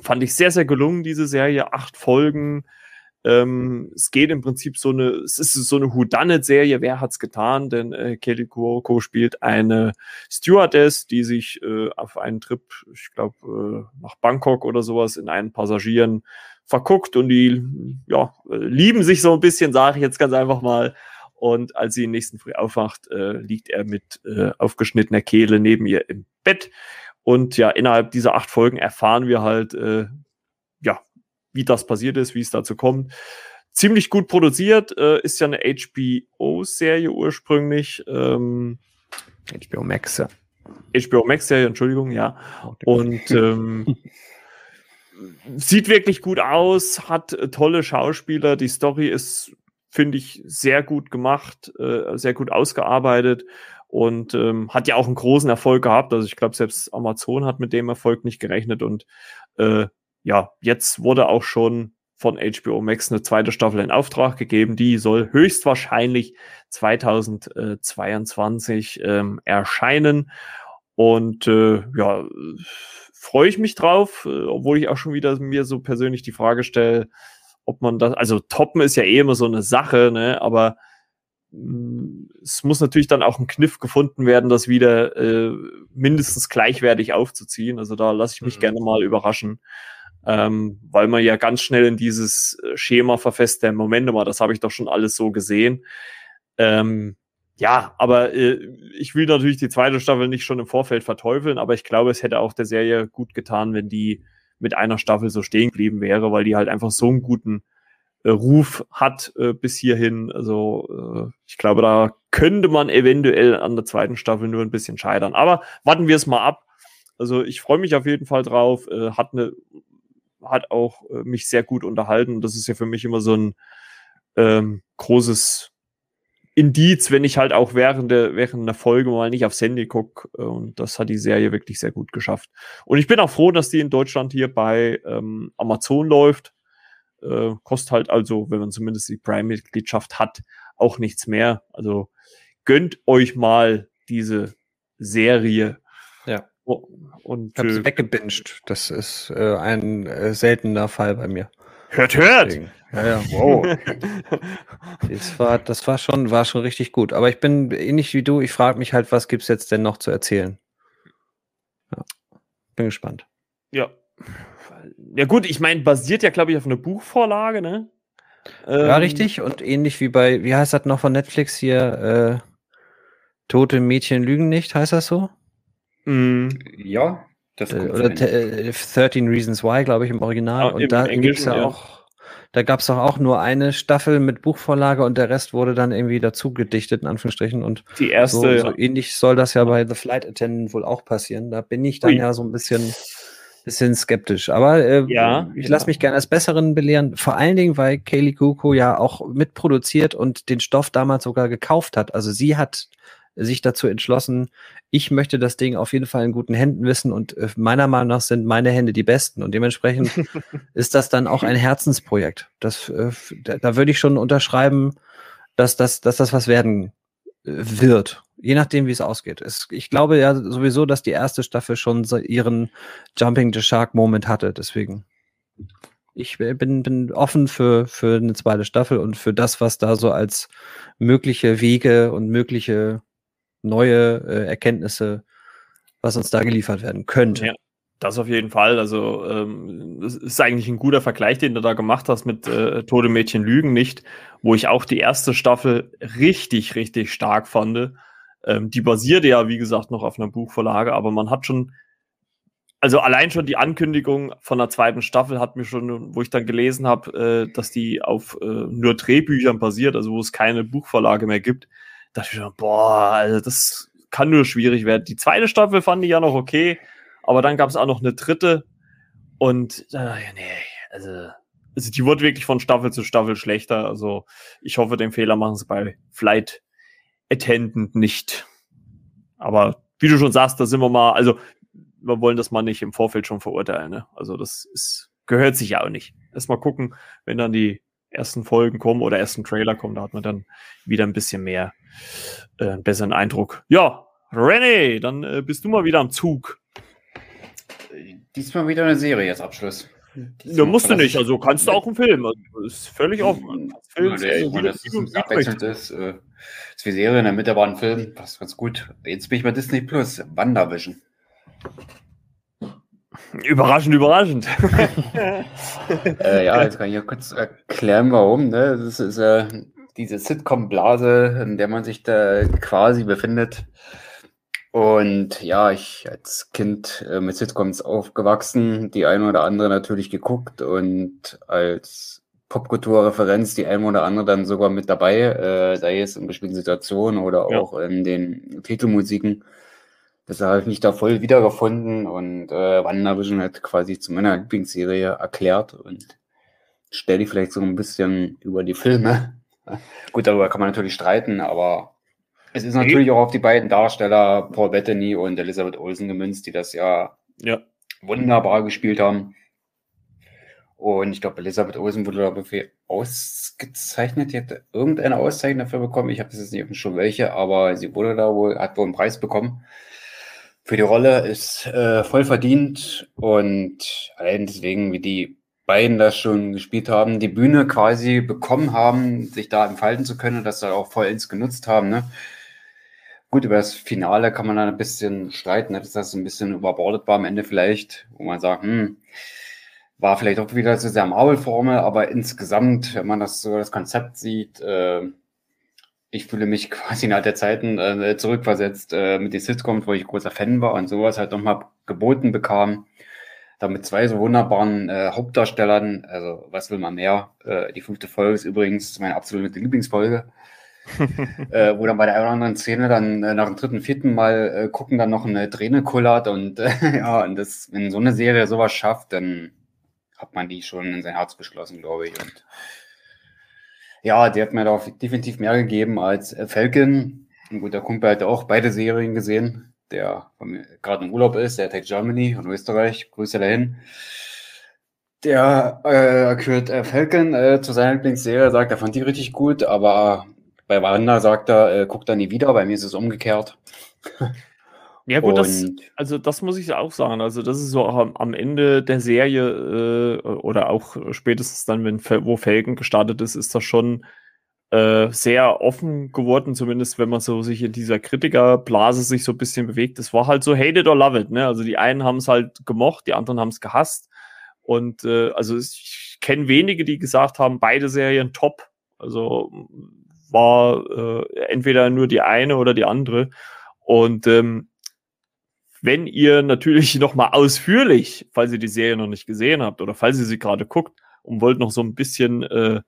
Fand ich sehr, sehr gelungen, diese Serie. Acht Folgen. Ähm, es geht im Prinzip so eine, es ist so eine Whodunit-Serie, wer hat's getan? Denn äh, Kelly Kuoko spielt eine Stewardess, die sich äh, auf einen Trip, ich glaube, äh, nach Bangkok oder sowas in einen Passagieren verguckt und die ja, lieben sich so ein bisschen, sage ich jetzt ganz einfach mal. Und als sie nächsten Früh aufwacht, äh, liegt er mit äh, aufgeschnittener Kehle neben ihr im Bett. Und ja, innerhalb dieser acht Folgen erfahren wir halt, äh, ja, wie das passiert ist, wie es dazu kommt. Ziemlich gut produziert, äh, ist ja eine HBO-Serie ursprünglich. Ähm, HBO Max, ja. HBO Max-Serie, Entschuldigung, ja. Und ähm, sieht wirklich gut aus, hat äh, tolle Schauspieler. Die Story ist, finde ich, sehr gut gemacht, äh, sehr gut ausgearbeitet und ähm, hat ja auch einen großen Erfolg gehabt. Also ich glaube, selbst Amazon hat mit dem Erfolg nicht gerechnet und äh, ja, jetzt wurde auch schon von HBO Max eine zweite Staffel in Auftrag gegeben. Die soll höchstwahrscheinlich 2022 ähm, erscheinen. Und äh, ja, freue ich mich drauf, äh, obwohl ich auch schon wieder mir so persönlich die Frage stelle, ob man das, also toppen ist ja eh immer so eine Sache, ne, aber es muss natürlich dann auch ein Kniff gefunden werden, das wieder äh, mindestens gleichwertig aufzuziehen. Also da lasse ich mich mhm. gerne mal überraschen, ähm, weil man ja ganz schnell in dieses äh, Schema verfasst, der Moment mal, das habe ich doch schon alles so gesehen. Ähm, ja, aber äh, ich will natürlich die zweite Staffel nicht schon im Vorfeld verteufeln, aber ich glaube, es hätte auch der Serie gut getan, wenn die mit einer Staffel so stehen geblieben wäre, weil die halt einfach so einen guten äh, Ruf hat äh, bis hierhin. Also äh, ich glaube, da könnte man eventuell an der zweiten Staffel nur ein bisschen scheitern. Aber warten wir es mal ab. Also ich freue mich auf jeden Fall drauf. Äh, hat eine, hat auch äh, mich sehr gut unterhalten. Das ist ja für mich immer so ein ähm, großes Indiz, wenn ich halt auch während der, während der Folge mal nicht aufs Handy gucke. Und das hat die Serie wirklich sehr gut geschafft. Und ich bin auch froh, dass die in Deutschland hier bei ähm, Amazon läuft. Äh, kostet halt also, wenn man zumindest die Prime-Mitgliedschaft hat, auch nichts mehr. Also gönnt euch mal diese Serie. Ja. Und, ich habe äh, weggebinged. Das ist äh, ein äh, seltener Fall bei mir. Hört, hört! Deswegen. Ja, ja, wow. das war, das war schon, war schon richtig gut. Aber ich bin ähnlich wie du, ich frage mich halt, was gibt es jetzt denn noch zu erzählen? Ja. Bin gespannt. Ja. Ja, gut, ich meine, basiert ja, glaube ich, auf einer Buchvorlage, ne? Ja, ähm, richtig. Und ähnlich wie bei, wie heißt das noch von Netflix hier? Äh, Tote Mädchen lügen nicht, heißt das so? Mm, ja, das äh, Oder 13 äh, Reasons Why, glaube ich, im Original. Ah, und da gibt es ja, ja auch da gab es doch auch nur eine Staffel mit Buchvorlage und der Rest wurde dann irgendwie dazu gedichtet, in Anführungsstrichen. Und die erste. So, so ähnlich soll das ja bei The Flight Attendant wohl auch passieren. Da bin ich dann Ui. ja so ein bisschen, bisschen skeptisch. Aber äh, ja, ich lasse mich gerne als Besseren belehren. Vor allen Dingen, weil Kaylee Kuko ja auch mitproduziert und den Stoff damals sogar gekauft hat. Also sie hat sich dazu entschlossen, ich möchte das Ding auf jeden Fall in guten Händen wissen und äh, meiner Meinung nach sind meine Hände die besten und dementsprechend ist das dann auch ein Herzensprojekt. Das, äh, da, da würde ich schon unterschreiben, dass, dass, dass das was werden äh, wird, je nachdem, wie es ausgeht. Es, ich glaube ja sowieso, dass die erste Staffel schon so ihren Jumping the Shark Moment hatte, deswegen. Ich bin, bin offen für, für eine zweite Staffel und für das, was da so als mögliche Wege und mögliche neue äh, Erkenntnisse, was uns da geliefert werden könnte. Ja, das auf jeden Fall. Also ähm, das ist eigentlich ein guter Vergleich, den du da gemacht hast mit äh, Tode Mädchen Lügen nicht, wo ich auch die erste Staffel richtig, richtig stark fand. Ähm, die basierte ja, wie gesagt, noch auf einer Buchvorlage, aber man hat schon also allein schon die Ankündigung von der zweiten Staffel hat mir schon, wo ich dann gelesen habe, äh, dass die auf äh, nur Drehbüchern basiert, also wo es keine Buchvorlage mehr gibt, dachte ich schon, boah, also das kann nur schwierig werden. Die zweite Staffel fand ich ja noch okay, aber dann gab es auch noch eine dritte und äh, nee, also, also die wurde wirklich von Staffel zu Staffel schlechter. Also ich hoffe, den Fehler machen sie bei Flight Attendant nicht. Aber wie du schon sagst, da sind wir mal, also wir wollen das mal nicht im Vorfeld schon verurteilen. Ne? Also das ist, gehört sich ja auch nicht. Erstmal gucken, wenn dann die ersten Folgen kommen oder ersten Trailer kommen, da hat man dann wieder ein bisschen mehr, äh, einen besseren Eindruck. Ja, René, dann äh, bist du mal wieder am Zug. Diesmal wieder eine Serie als Abschluss. Ne, musst du nicht, also kannst du auch einen Film. Also, ist völlig offen. Film, ja, Serie, wie, das wie, abwechselnd ist. Äh, ist wie Serie in der Mitte war ein Film, passt ganz gut. Jetzt bin ich bei Disney Plus, WandaVision. Überraschend, überraschend. äh, ja, jetzt kann ich ja kurz erklären, warum. Ne? Das ist äh, diese Sitcom-Blase, in der man sich da quasi befindet. Und ja, ich als Kind äh, mit Sitcoms aufgewachsen, die eine oder andere natürlich geguckt und als Popkulturreferenz die eine oder andere dann sogar mit dabei, äh, sei es in bestimmten Situationen oder ja. auch in den Titelmusiken. Das habe ich mich da voll wiedergefunden und äh, WandaVision hat quasi zu meiner Lieblingsserie erklärt und stelle die vielleicht so ein bisschen über die Filme. Gut, darüber kann man natürlich streiten, aber es ist natürlich auch auf die beiden Darsteller, Paul Bettany und Elizabeth Olsen, gemünzt, die das ja, ja. wunderbar gespielt haben. Und ich glaube, Elisabeth Olsen wurde dafür ausgezeichnet. Die hat irgendeine Auszeichnung dafür bekommen. Ich habe jetzt nicht Schirm welche, aber sie wurde da wohl, hat wohl einen Preis bekommen. Für die Rolle ist äh, voll verdient und allein deswegen, wie die beiden das schon gespielt haben, die Bühne quasi bekommen haben, sich da entfalten zu können und das da auch voll ins genutzt haben. Ne? Gut, über das Finale kann man dann ein bisschen streiten, dass das ein bisschen überbordet war am Ende vielleicht, wo man sagt, hm, war vielleicht auch wieder so sehr Marvel-Formel, aber insgesamt, wenn man das so das Konzept sieht, äh, ich fühle mich quasi in alter Zeiten äh, zurückversetzt äh, mit den Sitcoms, wo ich großer Fan war und sowas halt nochmal geboten bekam. Da mit zwei so wunderbaren äh, Hauptdarstellern, also was will man mehr? Äh, die fünfte Folge ist übrigens meine absolute Lieblingsfolge. äh, wo dann bei der einen oder anderen Szene dann äh, nach dem dritten, vierten Mal äh, gucken dann noch eine Träne kullert und äh, ja, und das, wenn so eine Serie sowas schafft, dann hat man die schon in sein Herz beschlossen, glaube ich. Und ja, die hat mir da definitiv mehr gegeben als Falcon. Und gut, der Kumpel hat auch beide Serien gesehen, der gerade im Urlaub ist, der Tech Germany und Österreich. Grüße dahin. Der äh, gehört äh, Falcon äh, zu seiner Lieblingsserie, sagt, er fand die richtig gut, aber bei Wanda sagt er, äh, guckt er nie wieder, bei mir ist es umgekehrt. Ja, gut, das, also das muss ich auch sagen. Also, das ist so am, am Ende der Serie äh, oder auch spätestens dann, wenn wo Felgen gestartet ist, ist das schon äh, sehr offen geworden, zumindest wenn man so sich in dieser Kritikerblase sich so ein bisschen bewegt. Es war halt so hate it or love it, ne? Also die einen haben es halt gemocht, die anderen haben es gehasst. Und äh, also ich kenne wenige, die gesagt haben, beide Serien top. Also war äh, entweder nur die eine oder die andere. Und ähm, wenn ihr natürlich noch mal ausführlich, falls ihr die Serie noch nicht gesehen habt oder falls ihr sie gerade guckt und wollt noch so ein bisschen äh,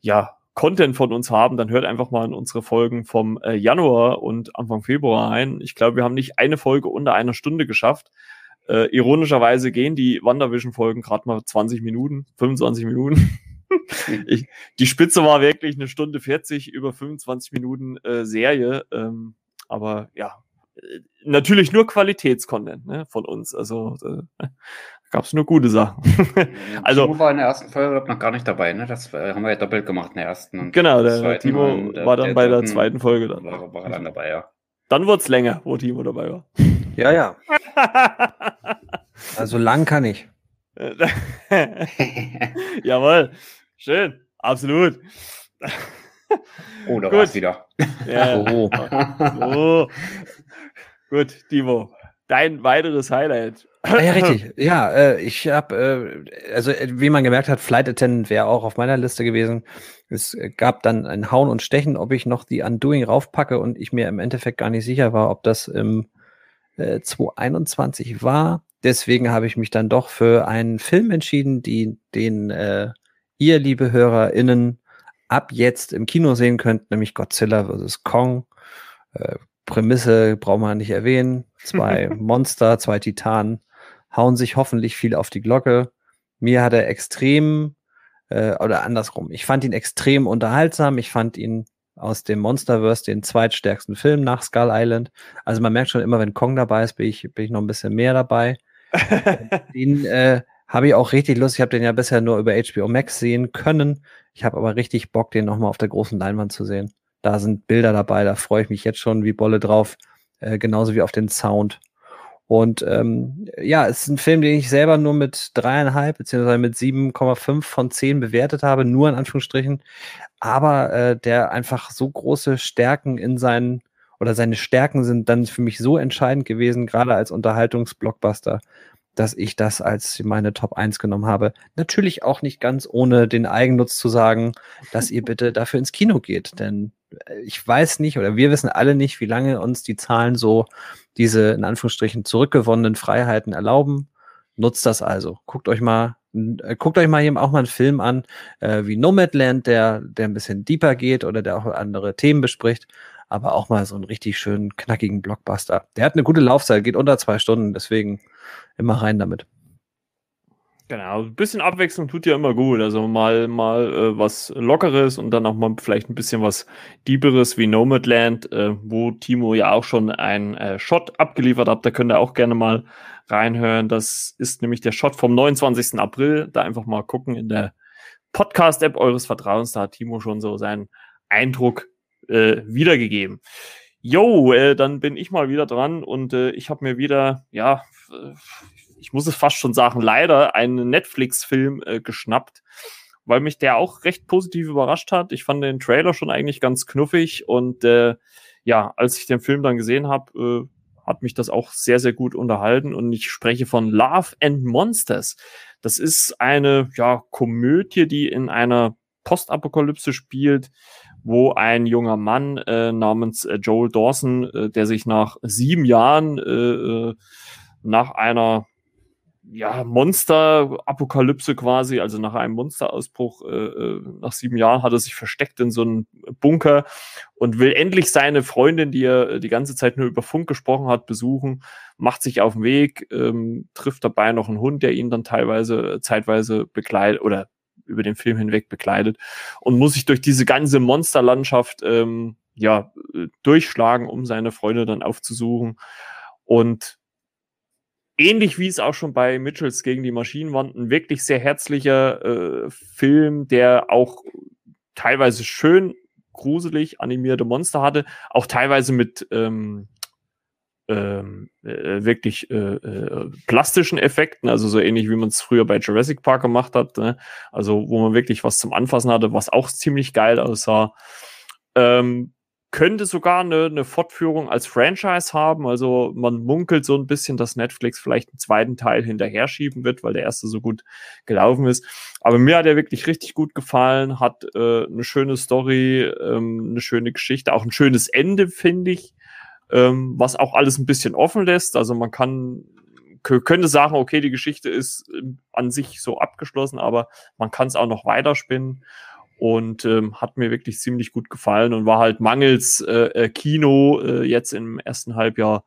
ja Content von uns haben, dann hört einfach mal in unsere Folgen vom äh, Januar und Anfang Februar ein. Ich glaube, wir haben nicht eine Folge unter einer Stunde geschafft. Äh, ironischerweise gehen die WandaVision-Folgen gerade mal 20 Minuten, 25 Minuten. ich, die Spitze war wirklich eine Stunde 40 über 25 Minuten äh, Serie. Ähm, aber ja, natürlich nur Qualitätscontent ne, von uns. Also äh, gab es nur gute Sachen. also Timo war in der ersten Folge noch gar nicht dabei, ne? Das äh, haben wir ja doppelt gemacht in der ersten. Und genau, der Timo und, äh, war dann bei der zweiten Folge dann. War, war dann dabei, ja. Dann wurde es länger, wo Timo dabei war. Ja, ja. also lang kann ich. Jawohl. Schön. Absolut. Oh, da war es wieder. Ja. Oh. oh. Gut, Timo, dein weiteres Highlight. Ah, ja, richtig. Ja, äh, ich habe, äh, also äh, wie man gemerkt hat, Flight Attendant wäre auch auf meiner Liste gewesen. Es gab dann ein Hauen und Stechen, ob ich noch die Undoing raufpacke und ich mir im Endeffekt gar nicht sicher war, ob das im äh, 2021 war. Deswegen habe ich mich dann doch für einen Film entschieden, die, den äh, ihr, liebe HörerInnen, ab jetzt im Kino sehen könnt, nämlich Godzilla vs. Kong. Prämisse braucht man nicht erwähnen. Zwei Monster, zwei Titanen hauen sich hoffentlich viel auf die Glocke. Mir hat er extrem, äh, oder andersrum, ich fand ihn extrem unterhaltsam. Ich fand ihn aus dem Monsterverse den zweitstärksten Film nach Skull Island. Also man merkt schon immer, wenn Kong dabei ist, bin ich, bin ich noch ein bisschen mehr dabei. den äh, habe ich auch richtig Lust. Ich habe den ja bisher nur über HBO Max sehen können. Ich habe aber richtig Bock, den nochmal auf der großen Leinwand zu sehen. Da sind Bilder dabei, da freue ich mich jetzt schon wie Bolle drauf, äh, genauso wie auf den Sound. Und ähm, ja, es ist ein Film, den ich selber nur mit dreieinhalb beziehungsweise mit 7,5 von 10 bewertet habe, nur in Anführungsstrichen, aber äh, der einfach so große Stärken in seinen oder seine Stärken sind dann für mich so entscheidend gewesen, gerade als Unterhaltungsblockbuster, dass ich das als meine Top 1 genommen habe. Natürlich auch nicht ganz ohne den Eigennutz zu sagen, dass ihr bitte dafür ins Kino geht. Denn äh, ich weiß nicht oder wir wissen alle nicht, wie lange uns die Zahlen so diese in Anführungsstrichen zurückgewonnenen Freiheiten erlauben. Nutzt das also. Guckt euch mal, äh, guckt euch mal eben auch mal einen Film an, äh, wie Nomadland, der, der ein bisschen deeper geht oder der auch andere Themen bespricht aber auch mal so einen richtig schönen, knackigen Blockbuster. Der hat eine gute Laufzeit, geht unter zwei Stunden, deswegen immer rein damit. Genau, ein bisschen Abwechslung tut ja immer gut. Also mal, mal äh, was Lockeres und dann auch mal vielleicht ein bisschen was Dieberes wie Nomadland, äh, wo Timo ja auch schon einen äh, Shot abgeliefert hat. Da könnt ihr auch gerne mal reinhören. Das ist nämlich der Shot vom 29. April. Da einfach mal gucken in der Podcast-App eures Vertrauens. Da hat Timo schon so seinen Eindruck äh, wiedergegeben. Jo, äh, dann bin ich mal wieder dran und äh, ich habe mir wieder, ja, ich muss es fast schon sagen, leider einen Netflix-Film äh, geschnappt, weil mich der auch recht positiv überrascht hat. Ich fand den Trailer schon eigentlich ganz knuffig und äh, ja, als ich den Film dann gesehen habe, äh, hat mich das auch sehr, sehr gut unterhalten und ich spreche von Love and Monsters. Das ist eine ja, Komödie, die in einer Postapokalypse spielt, wo ein junger Mann äh, namens äh, Joel Dawson, äh, der sich nach sieben Jahren äh, äh, nach einer ja, Monster-Apokalypse quasi, also nach einem Monsterausbruch, äh, äh, nach sieben Jahren hat er sich versteckt in so einem Bunker und will endlich seine Freundin, die er die ganze Zeit nur über Funk gesprochen hat, besuchen, macht sich auf den Weg, ähm, trifft dabei noch einen Hund, der ihn dann teilweise, zeitweise begleitet oder über den Film hinweg bekleidet und muss sich durch diese ganze Monsterlandschaft ähm, ja durchschlagen, um seine Freunde dann aufzusuchen. Und ähnlich wie es auch schon bei Mitchells gegen die Maschinenwand, ein wirklich sehr herzlicher äh, Film, der auch teilweise schön gruselig animierte Monster hatte, auch teilweise mit ähm, ähm, äh, wirklich äh, äh, plastischen Effekten, also so ähnlich wie man es früher bei Jurassic Park gemacht hat, ne? also wo man wirklich was zum Anfassen hatte, was auch ziemlich geil aussah. Ähm, könnte sogar eine, eine Fortführung als Franchise haben. Also man munkelt so ein bisschen, dass Netflix vielleicht einen zweiten Teil hinterher schieben wird, weil der erste so gut gelaufen ist. Aber mir hat er wirklich richtig gut gefallen, hat äh, eine schöne Story, ähm, eine schöne Geschichte, auch ein schönes Ende, finde ich ähm, was auch alles ein bisschen offen lässt. Also man kann könnte sagen, okay, die Geschichte ist ähm, an sich so abgeschlossen, aber man kann es auch noch weiterspinnen und ähm, hat mir wirklich ziemlich gut gefallen und war halt mangels äh, äh, Kino äh, jetzt im ersten Halbjahr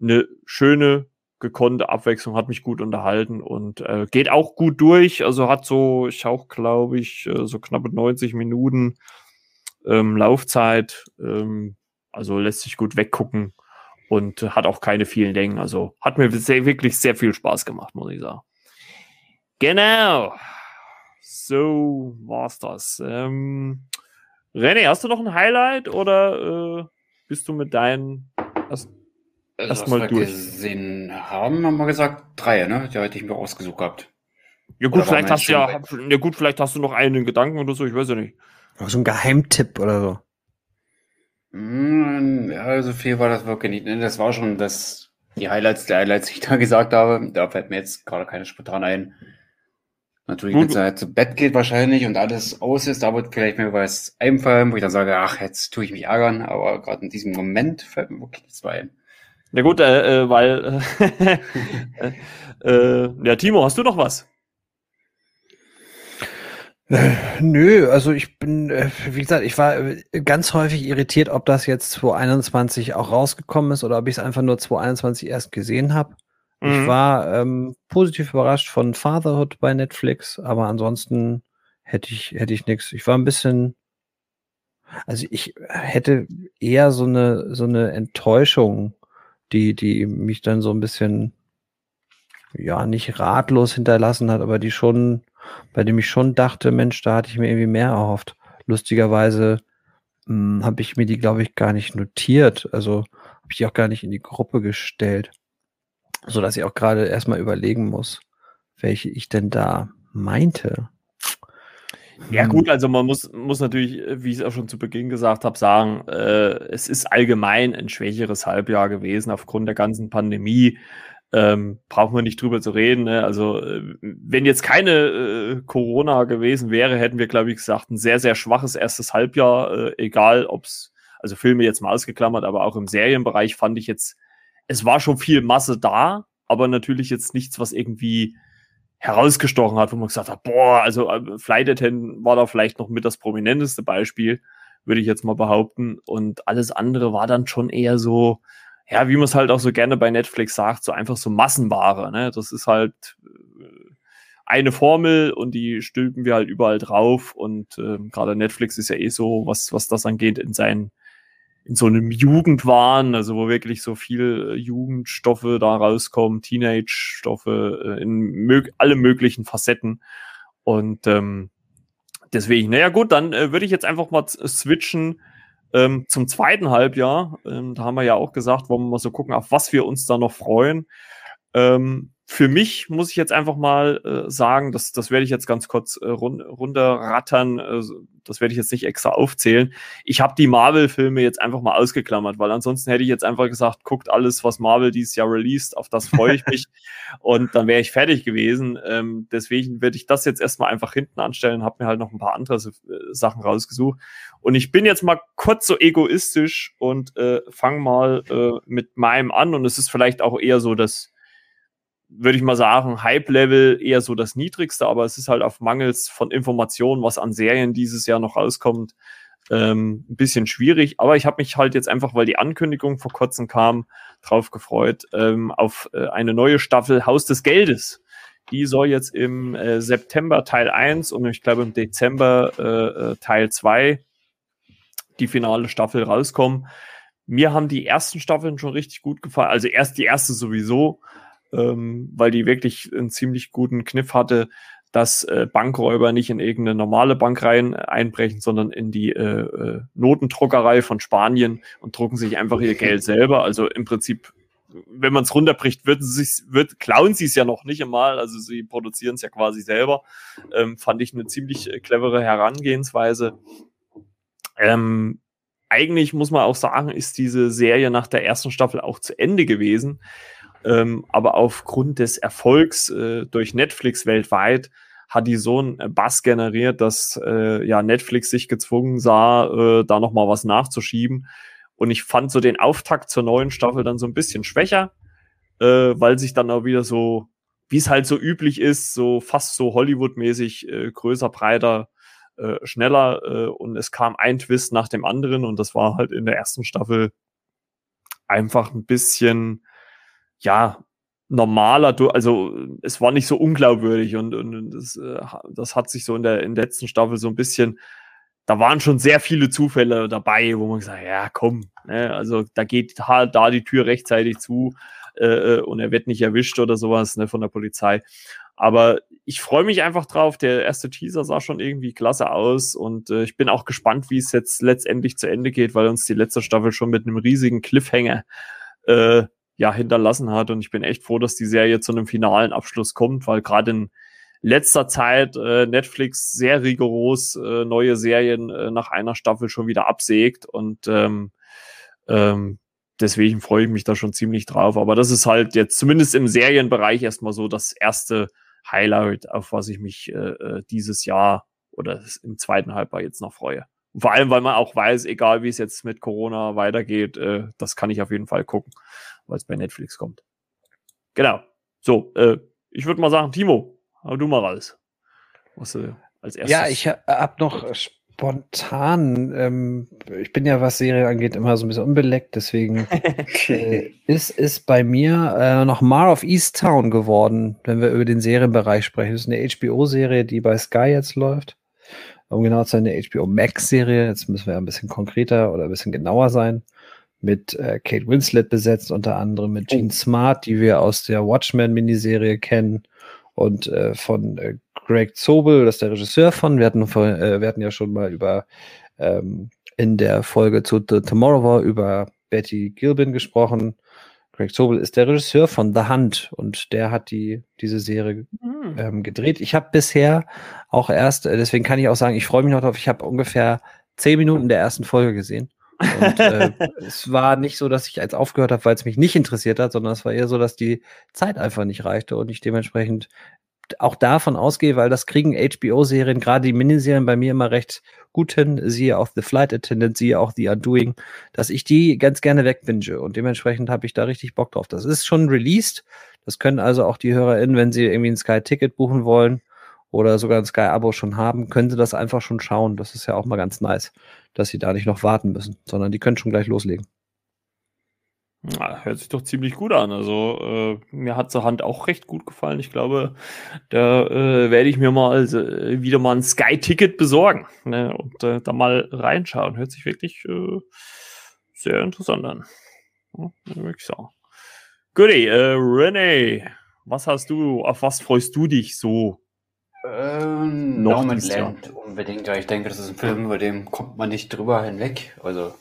eine schöne gekonnte Abwechslung, hat mich gut unterhalten und äh, geht auch gut durch. Also hat so, ich auch glaube ich, äh, so knappe 90 Minuten ähm, Laufzeit. Ähm, also lässt sich gut weggucken und hat auch keine vielen Längen. Also hat mir sehr, wirklich sehr viel Spaß gemacht, muss ich sagen. Genau. So war's das. Ähm, René, hast du noch ein Highlight oder äh, bist du mit deinen erst, also, erstmal durch? gesehen haben, haben wir gesagt, drei, ne? Die hätte ich mir ausgesucht gehabt. Ja gut, vielleicht hast du ja, ja gut, vielleicht hast du noch einen Gedanken oder so, ich weiß ja nicht. So ein Geheimtipp oder so. Hm, ja, so viel war das wirklich nicht. Ne? Das war schon das, die Highlights der Highlights, die ich da gesagt habe. Da fällt mir jetzt gerade keine spontan ein. Natürlich, wenn es halt zu Bett geht wahrscheinlich und alles aus ist, da wird vielleicht mir was einfallen, wo ich dann sage, ach, jetzt tue ich mich ärgern, aber gerade in diesem Moment fällt mir wirklich nichts ein. Na gut, äh, äh weil äh, äh, ja, Timo, hast du noch was? Äh, nö, also ich bin, äh, wie gesagt, ich war äh, ganz häufig irritiert, ob das jetzt 2021 auch rausgekommen ist oder ob ich es einfach nur 2021 erst gesehen habe. Mhm. Ich war ähm, positiv überrascht von Fatherhood bei Netflix, aber ansonsten hätte ich, hätte ich nichts. Ich war ein bisschen, also ich hätte eher so eine, so eine Enttäuschung, die, die mich dann so ein bisschen, ja, nicht ratlos hinterlassen hat, aber die schon, bei dem ich schon dachte, Mensch, da hatte ich mir irgendwie mehr erhofft. Lustigerweise hm, habe ich mir die, glaube ich, gar nicht notiert. Also habe ich die auch gar nicht in die Gruppe gestellt. So dass ich auch gerade erstmal überlegen muss, welche ich denn da meinte. Ja, hm. gut, also man muss, muss natürlich, wie ich es auch schon zu Beginn gesagt habe, sagen, äh, es ist allgemein ein schwächeres Halbjahr gewesen aufgrund der ganzen Pandemie. Ähm, brauchen wir nicht drüber zu reden. Ne? Also, äh, wenn jetzt keine äh, Corona gewesen wäre, hätten wir, glaube ich, gesagt, ein sehr, sehr schwaches erstes Halbjahr, äh, egal ob es, also Filme jetzt mal ausgeklammert, aber auch im Serienbereich fand ich jetzt, es war schon viel Masse da, aber natürlich jetzt nichts, was irgendwie herausgestochen hat, wo man gesagt hat, boah, also äh, Flight Attendant war da vielleicht noch mit das prominenteste Beispiel, würde ich jetzt mal behaupten. Und alles andere war dann schon eher so, ja, wie man es halt auch so gerne bei Netflix sagt, so einfach so Massenware. Ne? Das ist halt äh, eine Formel und die stülpen wir halt überall drauf. Und äh, gerade Netflix ist ja eh so, was, was das angeht, in seinen in so einem Jugendwahn, also wo wirklich so viel äh, Jugendstoffe da rauskommen, Teenage-Stoffe äh, in mög alle möglichen Facetten. Und ähm, deswegen, naja gut, dann äh, würde ich jetzt einfach mal switchen ähm, zum zweiten Halbjahr. Ähm, da haben wir ja auch gesagt, wollen wir mal so gucken, auf was wir uns da noch freuen. Ähm, für mich muss ich jetzt einfach mal äh, sagen, das, das werde ich jetzt ganz kurz äh, run runterrattern, äh, das werde ich jetzt nicht extra aufzählen. Ich habe die Marvel-Filme jetzt einfach mal ausgeklammert, weil ansonsten hätte ich jetzt einfach gesagt, guckt alles, was Marvel dieses Jahr released, auf das freue ich mich und dann wäre ich fertig gewesen. Ähm, deswegen werde ich das jetzt erstmal einfach hinten anstellen, habe mir halt noch ein paar andere äh, Sachen rausgesucht. Und ich bin jetzt mal kurz so egoistisch und äh, fange mal äh, mit meinem an und es ist vielleicht auch eher so, dass würde ich mal sagen, Hype-Level eher so das niedrigste, aber es ist halt auf Mangels von Informationen, was an Serien dieses Jahr noch rauskommt, ähm, ein bisschen schwierig. Aber ich habe mich halt jetzt einfach, weil die Ankündigung vor kurzem kam, drauf gefreut, ähm, auf äh, eine neue Staffel Haus des Geldes. Die soll jetzt im äh, September Teil 1 und ich glaube im Dezember äh, äh Teil 2 die finale Staffel rauskommen. Mir haben die ersten Staffeln schon richtig gut gefallen. Also erst die erste sowieso ähm, weil die wirklich einen ziemlich guten Kniff hatte, dass äh, Bankräuber nicht in irgendeine normale Bank rein einbrechen, sondern in die äh, äh, Notendruckerei von Spanien und drucken sich einfach ihr Geld selber. Also im Prinzip, wenn man es runterbricht, wird sich, wird, klauen sie es ja noch nicht einmal. Also sie produzieren es ja quasi selber. Ähm, fand ich eine ziemlich äh, clevere Herangehensweise. Ähm, eigentlich muss man auch sagen, ist diese Serie nach der ersten Staffel auch zu Ende gewesen. Ähm, aber aufgrund des Erfolgs äh, durch Netflix weltweit hat die so einen äh, Bass generiert, dass äh, ja Netflix sich gezwungen sah, äh, da noch mal was nachzuschieben. Und ich fand so den Auftakt zur neuen Staffel dann so ein bisschen schwächer, äh, weil sich dann auch wieder so, wie es halt so üblich ist, so fast so Hollywood-mäßig äh, größer, breiter, äh, schneller äh, und es kam ein Twist nach dem anderen und das war halt in der ersten Staffel einfach ein bisschen ja, normaler, also es war nicht so unglaubwürdig und, und das, äh, das hat sich so in der, in der letzten Staffel so ein bisschen, da waren schon sehr viele Zufälle dabei, wo man gesagt, ja, komm, ne, also da geht halt da die Tür rechtzeitig zu äh, äh, und er wird nicht erwischt oder sowas ne, von der Polizei. Aber ich freue mich einfach drauf. Der erste Teaser sah schon irgendwie klasse aus und äh, ich bin auch gespannt, wie es jetzt letztendlich zu Ende geht, weil uns die letzte Staffel schon mit einem riesigen Cliffhanger äh, ja hinterlassen hat. Und ich bin echt froh, dass die Serie zu einem finalen Abschluss kommt, weil gerade in letzter Zeit äh, Netflix sehr rigoros äh, neue Serien äh, nach einer Staffel schon wieder absägt und ähm, ähm, deswegen freue ich mich da schon ziemlich drauf. Aber das ist halt jetzt zumindest im Serienbereich erstmal so das erste Highlight, auf was ich mich äh, äh dieses Jahr oder im zweiten Halbjahr jetzt noch freue. vor allem, weil man auch weiß, egal wie es jetzt mit Corona weitergeht, äh, das kann ich auf jeden Fall gucken weil es bei Netflix kommt. Genau. So, äh, ich würde mal sagen, Timo, hau du mal raus. Was äh, als erstes. Ja, ich habe noch spontan, ähm, ich bin ja, was Serie angeht, immer so ein bisschen unbeleckt, deswegen äh, ist, ist bei mir äh, noch Mar of Easttown geworden, wenn wir über den Serienbereich sprechen. Das ist eine HBO-Serie, die bei Sky jetzt läuft. Um genau zu sein, eine HBO Max-Serie. Jetzt müssen wir ein bisschen konkreter oder ein bisschen genauer sein mit äh, Kate Winslet besetzt, unter anderem mit Gene oh. Smart, die wir aus der Watchmen-Miniserie kennen und äh, von äh, Greg Zobel, das ist der Regisseur von. Wir hatten, äh, wir hatten ja schon mal über ähm, in der Folge zu The Tomorrow War über Betty Gilbin gesprochen. Greg Sobel ist der Regisseur von The Hunt und der hat die, diese Serie mhm. ähm, gedreht. Ich habe bisher auch erst, äh, deswegen kann ich auch sagen, ich freue mich noch drauf, ich habe ungefähr zehn Minuten der ersten Folge gesehen. Und äh, es war nicht so, dass ich jetzt aufgehört habe, weil es mich nicht interessiert hat, sondern es war eher so, dass die Zeit einfach nicht reichte und ich dementsprechend auch davon ausgehe, weil das kriegen HBO-Serien, gerade die Miniserien bei mir immer recht gut hin, siehe auch The Flight Attendant, siehe auch The Undoing, dass ich die ganz gerne wegbinge und dementsprechend habe ich da richtig Bock drauf. Das ist schon released, das können also auch die HörerInnen, wenn sie irgendwie ein Sky-Ticket buchen wollen oder sogar ein Sky-Abo schon haben, können sie das einfach schon schauen. Das ist ja auch mal ganz nice, dass sie da nicht noch warten müssen, sondern die können schon gleich loslegen. Ja, hört sich doch ziemlich gut an. Also äh, mir hat zur Hand auch recht gut gefallen. Ich glaube, da äh, werde ich mir mal äh, wieder mal ein Sky-Ticket besorgen ne? und äh, da mal reinschauen. Hört sich wirklich äh, sehr interessant an. Ja, wirklich so. Goodie, René, was hast du, auf was freust du dich so? Ähm, noch No Land unbedingt. Ja, ich denke, das ist ein Film, über den kommt man nicht drüber hinweg. Also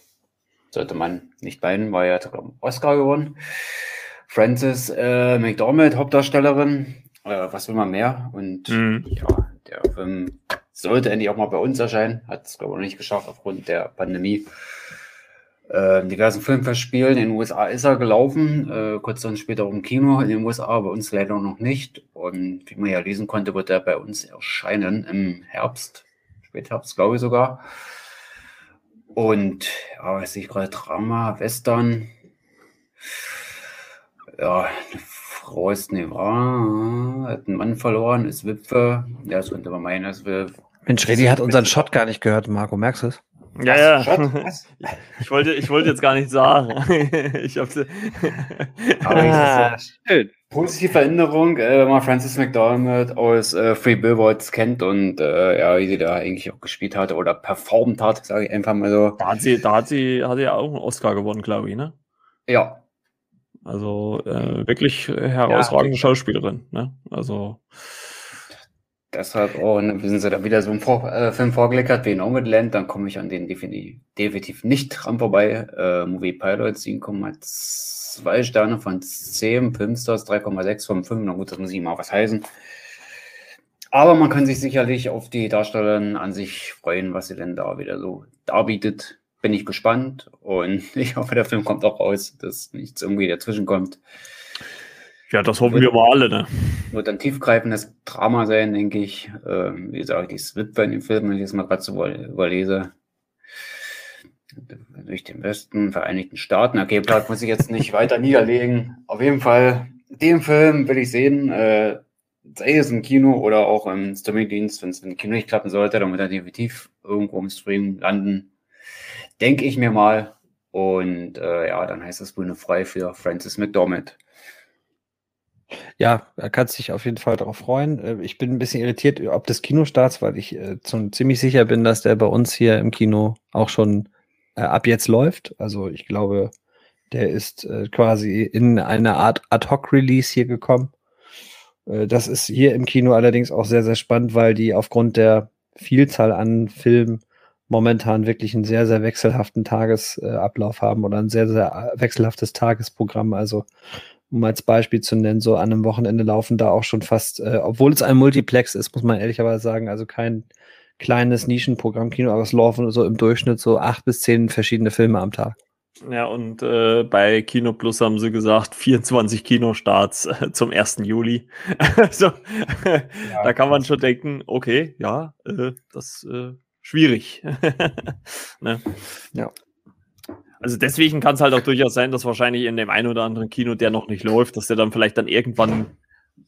sollte man nicht meinen, war ja sogar Oscar gewonnen. Frances äh, McDormand, Hauptdarstellerin, äh, was will man mehr? Und mhm. ja, der Film sollte endlich auch mal bei uns erscheinen, hat es glaube ich noch nicht geschafft aufgrund der Pandemie. Äh, diversen Filmfestspielen in den USA ist er gelaufen, äh, kurz dann später auch im Kino in den USA, bei uns leider noch nicht. Und wie man ja lesen konnte, wird er bei uns erscheinen im Herbst, Spätherbst glaube ich sogar. Und ja, was ich gerade Drama, Western. Ja, eine Frau ist ne war, hat einen Mann verloren, ist Witwe. Ja, das könnte man meinen, dass wir. Mensch, Redi hat unseren Shot gar nicht gehört, Marco, merkst du es? Ja, ja. Ich wollte, ich wollte jetzt gar nicht sagen. ich hab's. Aber ah, schön. Positive Erinnerung, äh, wenn man Francis McDormand aus äh, Free Billboards kennt und äh, ja, wie sie da eigentlich auch gespielt hat oder performt hat, sage ich einfach mal so. Da hat sie, da hat sie, hat sie ja auch einen Oscar gewonnen, glaube ich, ne? Ja. Also äh, wirklich herausragende ja, Schauspielerin, ne? Also Deshalb, oh, und sind sie da wieder so ein Vor äh, Film vorgeleckert wie Nomadland, dann komme ich an den definitiv, definitiv nicht dran vorbei. Äh, Movie Pilot 7,2 Sterne von 10, Filmstars 3,6 von 5. Na gut, das muss ich mal was heißen. Aber man kann sich sicherlich auf die Darstellerin an sich freuen, was sie denn da wieder so darbietet. Bin ich gespannt und ich hoffe, der Film kommt auch raus, dass nichts irgendwie dazwischen kommt. Ja, das hoffen wird, wir mal alle, ne? Wird ein tiefgreifendes Drama sein, denke ich. Ähm, wie gesagt, die Witwe in dem Film, wenn ich das mal gerade so überlese. Durch den Westen, Vereinigten Staaten. Okay, Blatt muss ich jetzt nicht weiter niederlegen. Auf jeden Fall, den Film will ich sehen. Äh, sei es im Kino oder auch im Streamingdienst, wenn es im Kino nicht klappen sollte, dann wird er definitiv irgendwo im Stream landen. Denke ich mir mal. Und äh, ja, dann heißt das Bühne frei für Francis McDormand. Ja, da kannst dich auf jeden Fall darauf freuen. Äh, ich bin ein bisschen irritiert ob des Kinostarts, weil ich äh, ziemlich sicher bin, dass der bei uns hier im Kino auch schon äh, ab jetzt läuft. Also ich glaube, der ist äh, quasi in eine Art Ad-Hoc-Release hier gekommen. Äh, das ist hier im Kino allerdings auch sehr, sehr spannend, weil die aufgrund der Vielzahl an Filmen momentan wirklich einen sehr, sehr wechselhaften Tagesablauf haben oder ein sehr, sehr wechselhaftes Tagesprogramm. Also um als Beispiel zu nennen, so an einem Wochenende laufen da auch schon fast, äh, obwohl es ein Multiplex ist, muss man ehrlicherweise sagen, also kein kleines Nischenprogrammkino, aber es laufen so im Durchschnitt so acht bis zehn verschiedene Filme am Tag. Ja, und äh, bei Kino Plus haben sie gesagt, 24 Kinostarts äh, zum 1. Juli. also, ja, da kann man schon denken, okay, ja, äh, das äh, schwierig. ne? Ja. Also deswegen kann es halt auch durchaus sein, dass wahrscheinlich in dem einen oder anderen Kino, der noch nicht läuft, dass der dann vielleicht dann irgendwann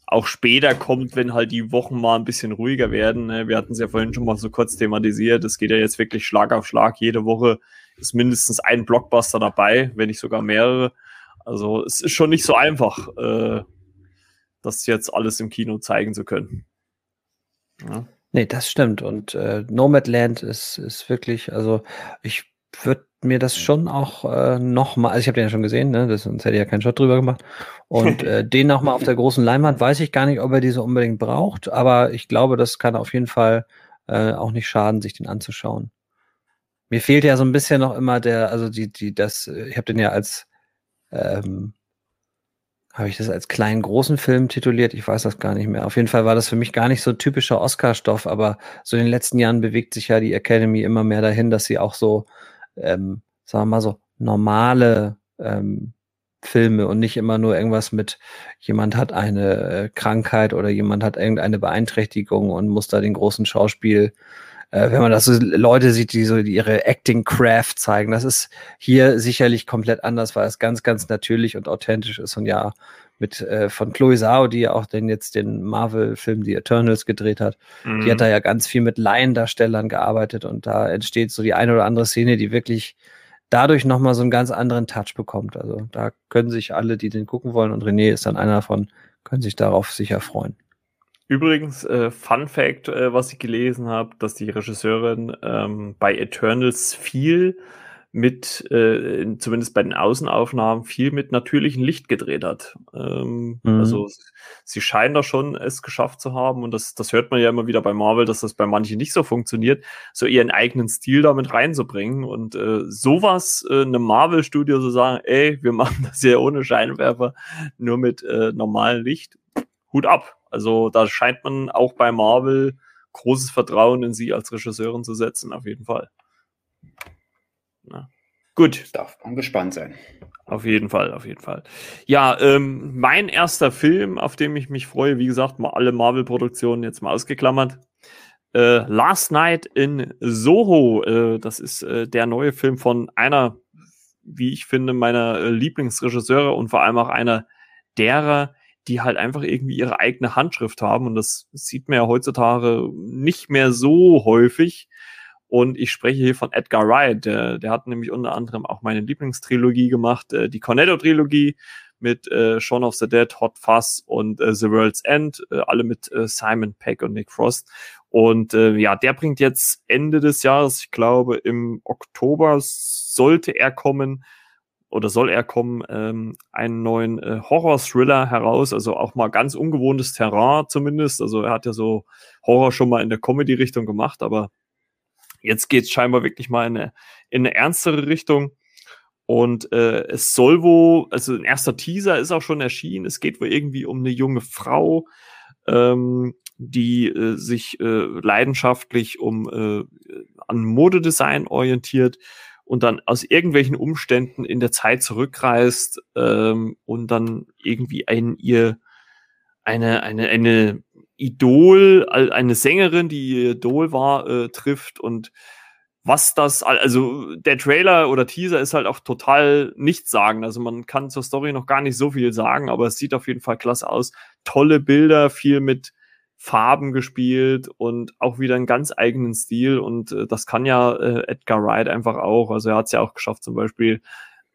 auch später kommt, wenn halt die Wochen mal ein bisschen ruhiger werden. Ne? Wir hatten es ja vorhin schon mal so kurz thematisiert. Es geht ja jetzt wirklich Schlag auf Schlag. Jede Woche ist mindestens ein Blockbuster dabei, wenn nicht sogar mehrere. Also es ist schon nicht so einfach, äh, das jetzt alles im Kino zeigen zu können. Ja. Nee, das stimmt. Und äh, Nomadland ist, ist wirklich, also ich würde mir das schon auch äh, nochmal, also ich habe den ja schon gesehen, ne? das, sonst hätte ich ja keinen Shot drüber gemacht. Und äh, den nochmal auf der großen Leinwand weiß ich gar nicht, ob er diese unbedingt braucht, aber ich glaube, das kann auf jeden Fall äh, auch nicht schaden, sich den anzuschauen. Mir fehlt ja so ein bisschen noch immer der, also die, die, das, ich habe den ja als ähm, habe ich das als kleinen großen Film tituliert? Ich weiß das gar nicht mehr. Auf jeden Fall war das für mich gar nicht so typischer Oscar-Stoff, aber so in den letzten Jahren bewegt sich ja die Academy immer mehr dahin, dass sie auch so, ähm, sagen wir mal so, normale ähm, Filme und nicht immer nur irgendwas mit jemand hat eine äh, Krankheit oder jemand hat irgendeine Beeinträchtigung und muss da den großen Schauspiel äh, wenn man das so Leute sieht, die so ihre Acting Craft zeigen, das ist hier sicherlich komplett anders, weil es ganz, ganz natürlich und authentisch ist. Und ja mit äh, von Chloe Zhao, die ja auch den jetzt den Marvel-Film Die Eternals gedreht hat, mhm. die hat da ja ganz viel mit Laiendarstellern gearbeitet und da entsteht so die eine oder andere Szene, die wirklich dadurch nochmal so einen ganz anderen Touch bekommt. Also da können sich alle, die den gucken wollen, und René ist dann einer davon, können sich darauf sicher freuen. Übrigens, äh, Fun Fact, äh, was ich gelesen habe, dass die Regisseurin ähm, bei Eternals viel mit, äh, zumindest bei den Außenaufnahmen, viel mit natürlichem Licht gedreht hat. Ähm, mhm. Also sie scheinen da schon es geschafft zu haben und das, das hört man ja immer wieder bei Marvel, dass das bei manchen nicht so funktioniert, so ihren eigenen Stil damit reinzubringen und äh, sowas äh, einem Marvel-Studio zu sagen, ey, wir machen das ja ohne Scheinwerfer, nur mit äh, normalem Licht, Hut ab. Also da scheint man auch bei Marvel großes Vertrauen in sie als Regisseurin zu setzen, auf jeden Fall. Na. Gut. Darf man gespannt sein. Auf jeden Fall, auf jeden Fall. Ja, ähm, mein erster Film, auf den ich mich freue, wie gesagt, mal alle Marvel-Produktionen jetzt mal ausgeklammert. Äh, Last Night in Soho, äh, das ist äh, der neue Film von einer, wie ich finde, meiner äh, Lieblingsregisseure und vor allem auch einer derer, die halt einfach irgendwie ihre eigene Handschrift haben. Und das sieht man ja heutzutage nicht mehr so häufig. Und ich spreche hier von Edgar Wright. Der, der hat nämlich unter anderem auch meine Lieblingstrilogie gemacht, äh, die Cornetto-Trilogie mit äh, Shaun of the Dead, Hot Fuzz und äh, The World's End, äh, alle mit äh, Simon Peck und Nick Frost. Und äh, ja, der bringt jetzt Ende des Jahres, ich glaube im Oktober sollte er kommen, oder soll er kommen, ähm, einen neuen äh, Horror-Thriller heraus, also auch mal ganz ungewohntes Terrain zumindest. Also er hat ja so Horror schon mal in der Comedy-Richtung gemacht, aber jetzt geht es scheinbar wirklich mal in eine, in eine ernstere Richtung. Und äh, es soll wohl, also ein erster Teaser ist auch schon erschienen. Es geht wohl irgendwie um eine junge Frau, ähm, die äh, sich äh, leidenschaftlich um äh, an Modedesign orientiert und dann aus irgendwelchen Umständen in der Zeit zurückreist ähm, und dann irgendwie ein ihr eine eine eine Idol, eine Sängerin, die Idol war, äh, trifft und was das, also der Trailer oder Teaser ist halt auch total nichts sagen. Also man kann zur Story noch gar nicht so viel sagen, aber es sieht auf jeden Fall klasse aus. Tolle Bilder, viel mit Farben gespielt und auch wieder einen ganz eigenen Stil. Und äh, das kann ja äh, Edgar Wright einfach auch. Also er hat es ja auch geschafft, zum Beispiel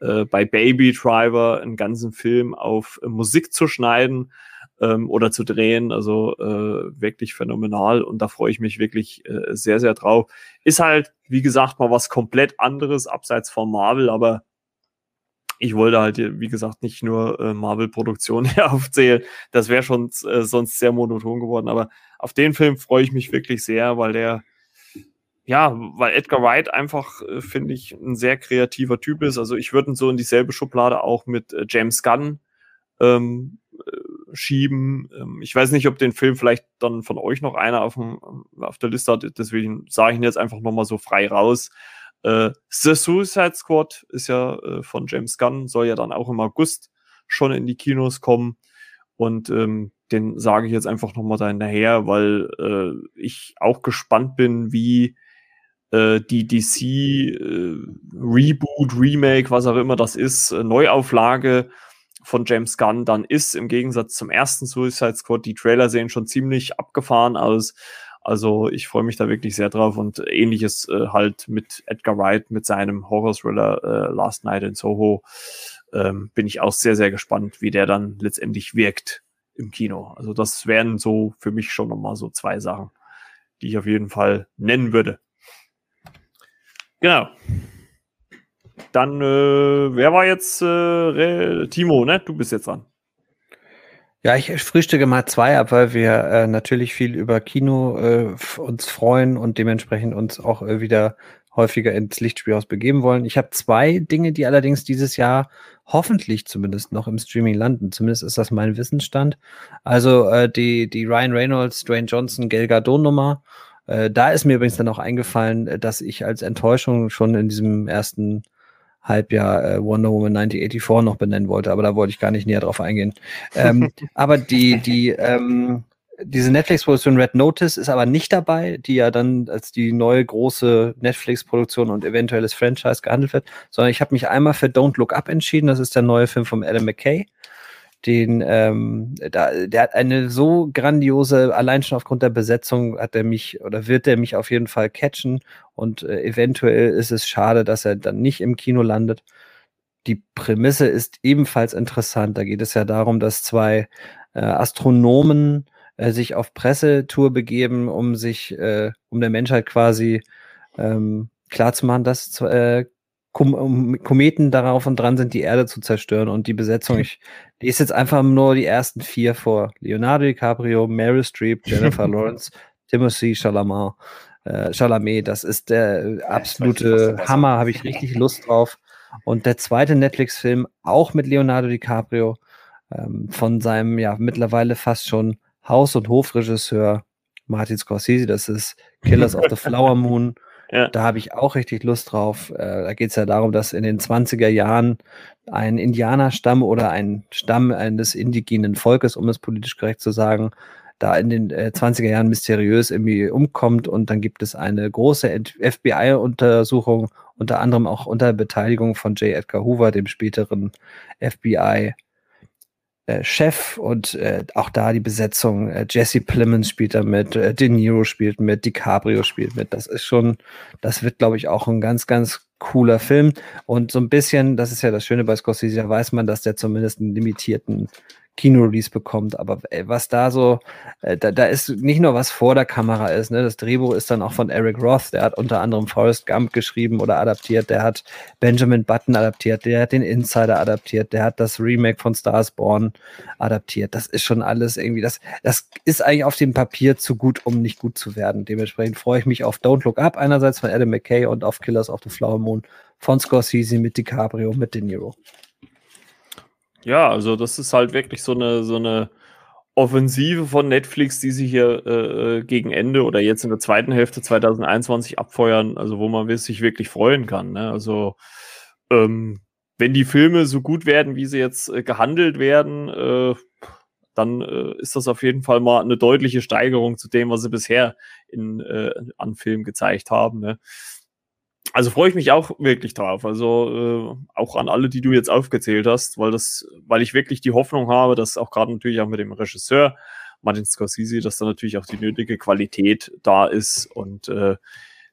äh, bei Baby Driver einen ganzen Film auf äh, Musik zu schneiden ähm, oder zu drehen. Also äh, wirklich phänomenal. Und da freue ich mich wirklich äh, sehr, sehr drauf. Ist halt, wie gesagt, mal was komplett anderes abseits von Marvel, aber ich wollte halt, wie gesagt, nicht nur äh, Marvel-Produktionen aufzählen. Das wäre schon äh, sonst sehr monoton geworden. Aber auf den Film freue ich mich wirklich sehr, weil der, ja, weil Edgar Wright einfach, äh, finde ich, ein sehr kreativer Typ ist. Also ich würde ihn so in dieselbe Schublade auch mit äh, James Gunn ähm, äh, schieben. Ähm, ich weiß nicht, ob den Film vielleicht dann von euch noch einer auf, dem, auf der Liste hat. Deswegen sage ich ihn jetzt einfach nochmal so frei raus. Äh, The Suicide Squad ist ja äh, von James Gunn, soll ja dann auch im August schon in die Kinos kommen. Und ähm, den sage ich jetzt einfach nochmal da hinterher, weil äh, ich auch gespannt bin, wie äh, die DC äh, Reboot, Remake, was auch immer das ist, äh, Neuauflage von James Gunn dann ist, im Gegensatz zum ersten Suicide Squad. Die Trailer sehen schon ziemlich abgefahren aus. Also ich freue mich da wirklich sehr drauf und ähnliches äh, halt mit Edgar Wright, mit seinem Horror-Thriller äh, Last Night in Soho. Ähm, bin ich auch sehr, sehr gespannt, wie der dann letztendlich wirkt im Kino. Also das wären so für mich schon nochmal so zwei Sachen, die ich auf jeden Fall nennen würde. Genau. Dann, äh, wer war jetzt äh, Timo, ne? Du bist jetzt dran. Ja, ich frühstücke mal zwei ab, weil wir äh, natürlich viel über Kino äh, uns freuen und dementsprechend uns auch äh, wieder häufiger ins Lichtspielhaus begeben wollen. Ich habe zwei Dinge, die allerdings dieses Jahr hoffentlich zumindest noch im Streaming landen. Zumindest ist das mein Wissensstand. Also äh, die, die Ryan Reynolds, Dwayne Johnson, Gal Gadot Nummer. Äh, da ist mir übrigens dann auch eingefallen, dass ich als Enttäuschung schon in diesem ersten Halbjahr äh, Wonder Woman 1984 noch benennen wollte, aber da wollte ich gar nicht näher drauf eingehen. Ähm, aber die, die, ähm, diese Netflix-Produktion Red Notice ist aber nicht dabei, die ja dann als die neue große Netflix-Produktion und eventuelles Franchise gehandelt wird, sondern ich habe mich einmal für Don't Look Up entschieden. Das ist der neue Film von Adam McKay. Den, ähm, da, der hat eine so grandiose, allein schon aufgrund der Besetzung hat er mich oder wird er mich auf jeden Fall catchen und äh, eventuell ist es schade, dass er dann nicht im Kino landet. Die Prämisse ist ebenfalls interessant. Da geht es ja darum, dass zwei äh, Astronomen äh, sich auf Pressetour begeben, um sich, äh, um der Menschheit quasi ähm, klarzumachen, dass äh, Kom Kometen darauf und dran sind, die Erde zu zerstören. Und die Besetzung, ich lese jetzt einfach nur die ersten vier vor. Leonardo DiCaprio, Meryl Streep, Jennifer Lawrence, Timothy Chalamet. Äh, Chalamet, das ist der absolute ja, Hammer, habe ich richtig Lust drauf. Und der zweite Netflix-Film, auch mit Leonardo DiCaprio, ähm, von seinem ja mittlerweile fast schon Haus- und Hofregisseur Martin Scorsese, das ist Killers of the Flower Moon. Da habe ich auch richtig Lust drauf. Äh, da geht es ja darum, dass in den 20er Jahren ein Indianerstamm oder ein Stamm eines indigenen Volkes, um es politisch korrekt zu sagen, da in den äh, 20er Jahren mysteriös irgendwie umkommt und dann gibt es eine große FBI-Untersuchung, unter anderem auch unter Beteiligung von J. Edgar Hoover, dem späteren FBI äh, Chef und äh, auch da die Besetzung. Äh, Jesse Plemons spielt da mit, äh, De Niro spielt mit, DiCaprio spielt mit. Das ist schon, das wird, glaube ich, auch ein ganz, ganz cooler Film. Und so ein bisschen, das ist ja das Schöne bei Scorsese, da weiß man, dass der zumindest einen limitierten Kino-Release bekommt. Aber ey, was da so, äh, da, da ist nicht nur was vor der Kamera ist, ne? Das Drehbuch ist dann auch von Eric Roth, der hat unter anderem Forrest Gump geschrieben oder adaptiert, der hat Benjamin Button adaptiert, der hat den Insider adaptiert, der hat das Remake von Stars Born adaptiert. Das ist schon alles irgendwie, das, das ist eigentlich auf dem Papier zu gut, um nicht gut zu werden. Dementsprechend freue ich mich auf Don't Look Up, einerseits von Adam McKay und auf Killers of the Flower Moon von Scorsese mit DiCaprio, mit De Niro. Ja, also das ist halt wirklich so eine, so eine Offensive von Netflix, die sie hier äh, äh gegen Ende oder jetzt in der zweiten Hälfte 2021 abfeuern, also wo man sich wirklich freuen kann. Ne? Also ähm, wenn die Filme so gut werden, wie sie jetzt äh, gehandelt werden, äh, dann äh, ist das auf jeden Fall mal eine deutliche Steigerung zu dem, was sie bisher in, äh, an Filmen gezeigt haben. Ne? Also freue ich mich auch wirklich drauf. Also äh, auch an alle, die du jetzt aufgezählt hast, weil das, weil ich wirklich die Hoffnung habe, dass auch gerade natürlich auch mit dem Regisseur Martin Scorsese, dass da natürlich auch die nötige Qualität da ist und äh,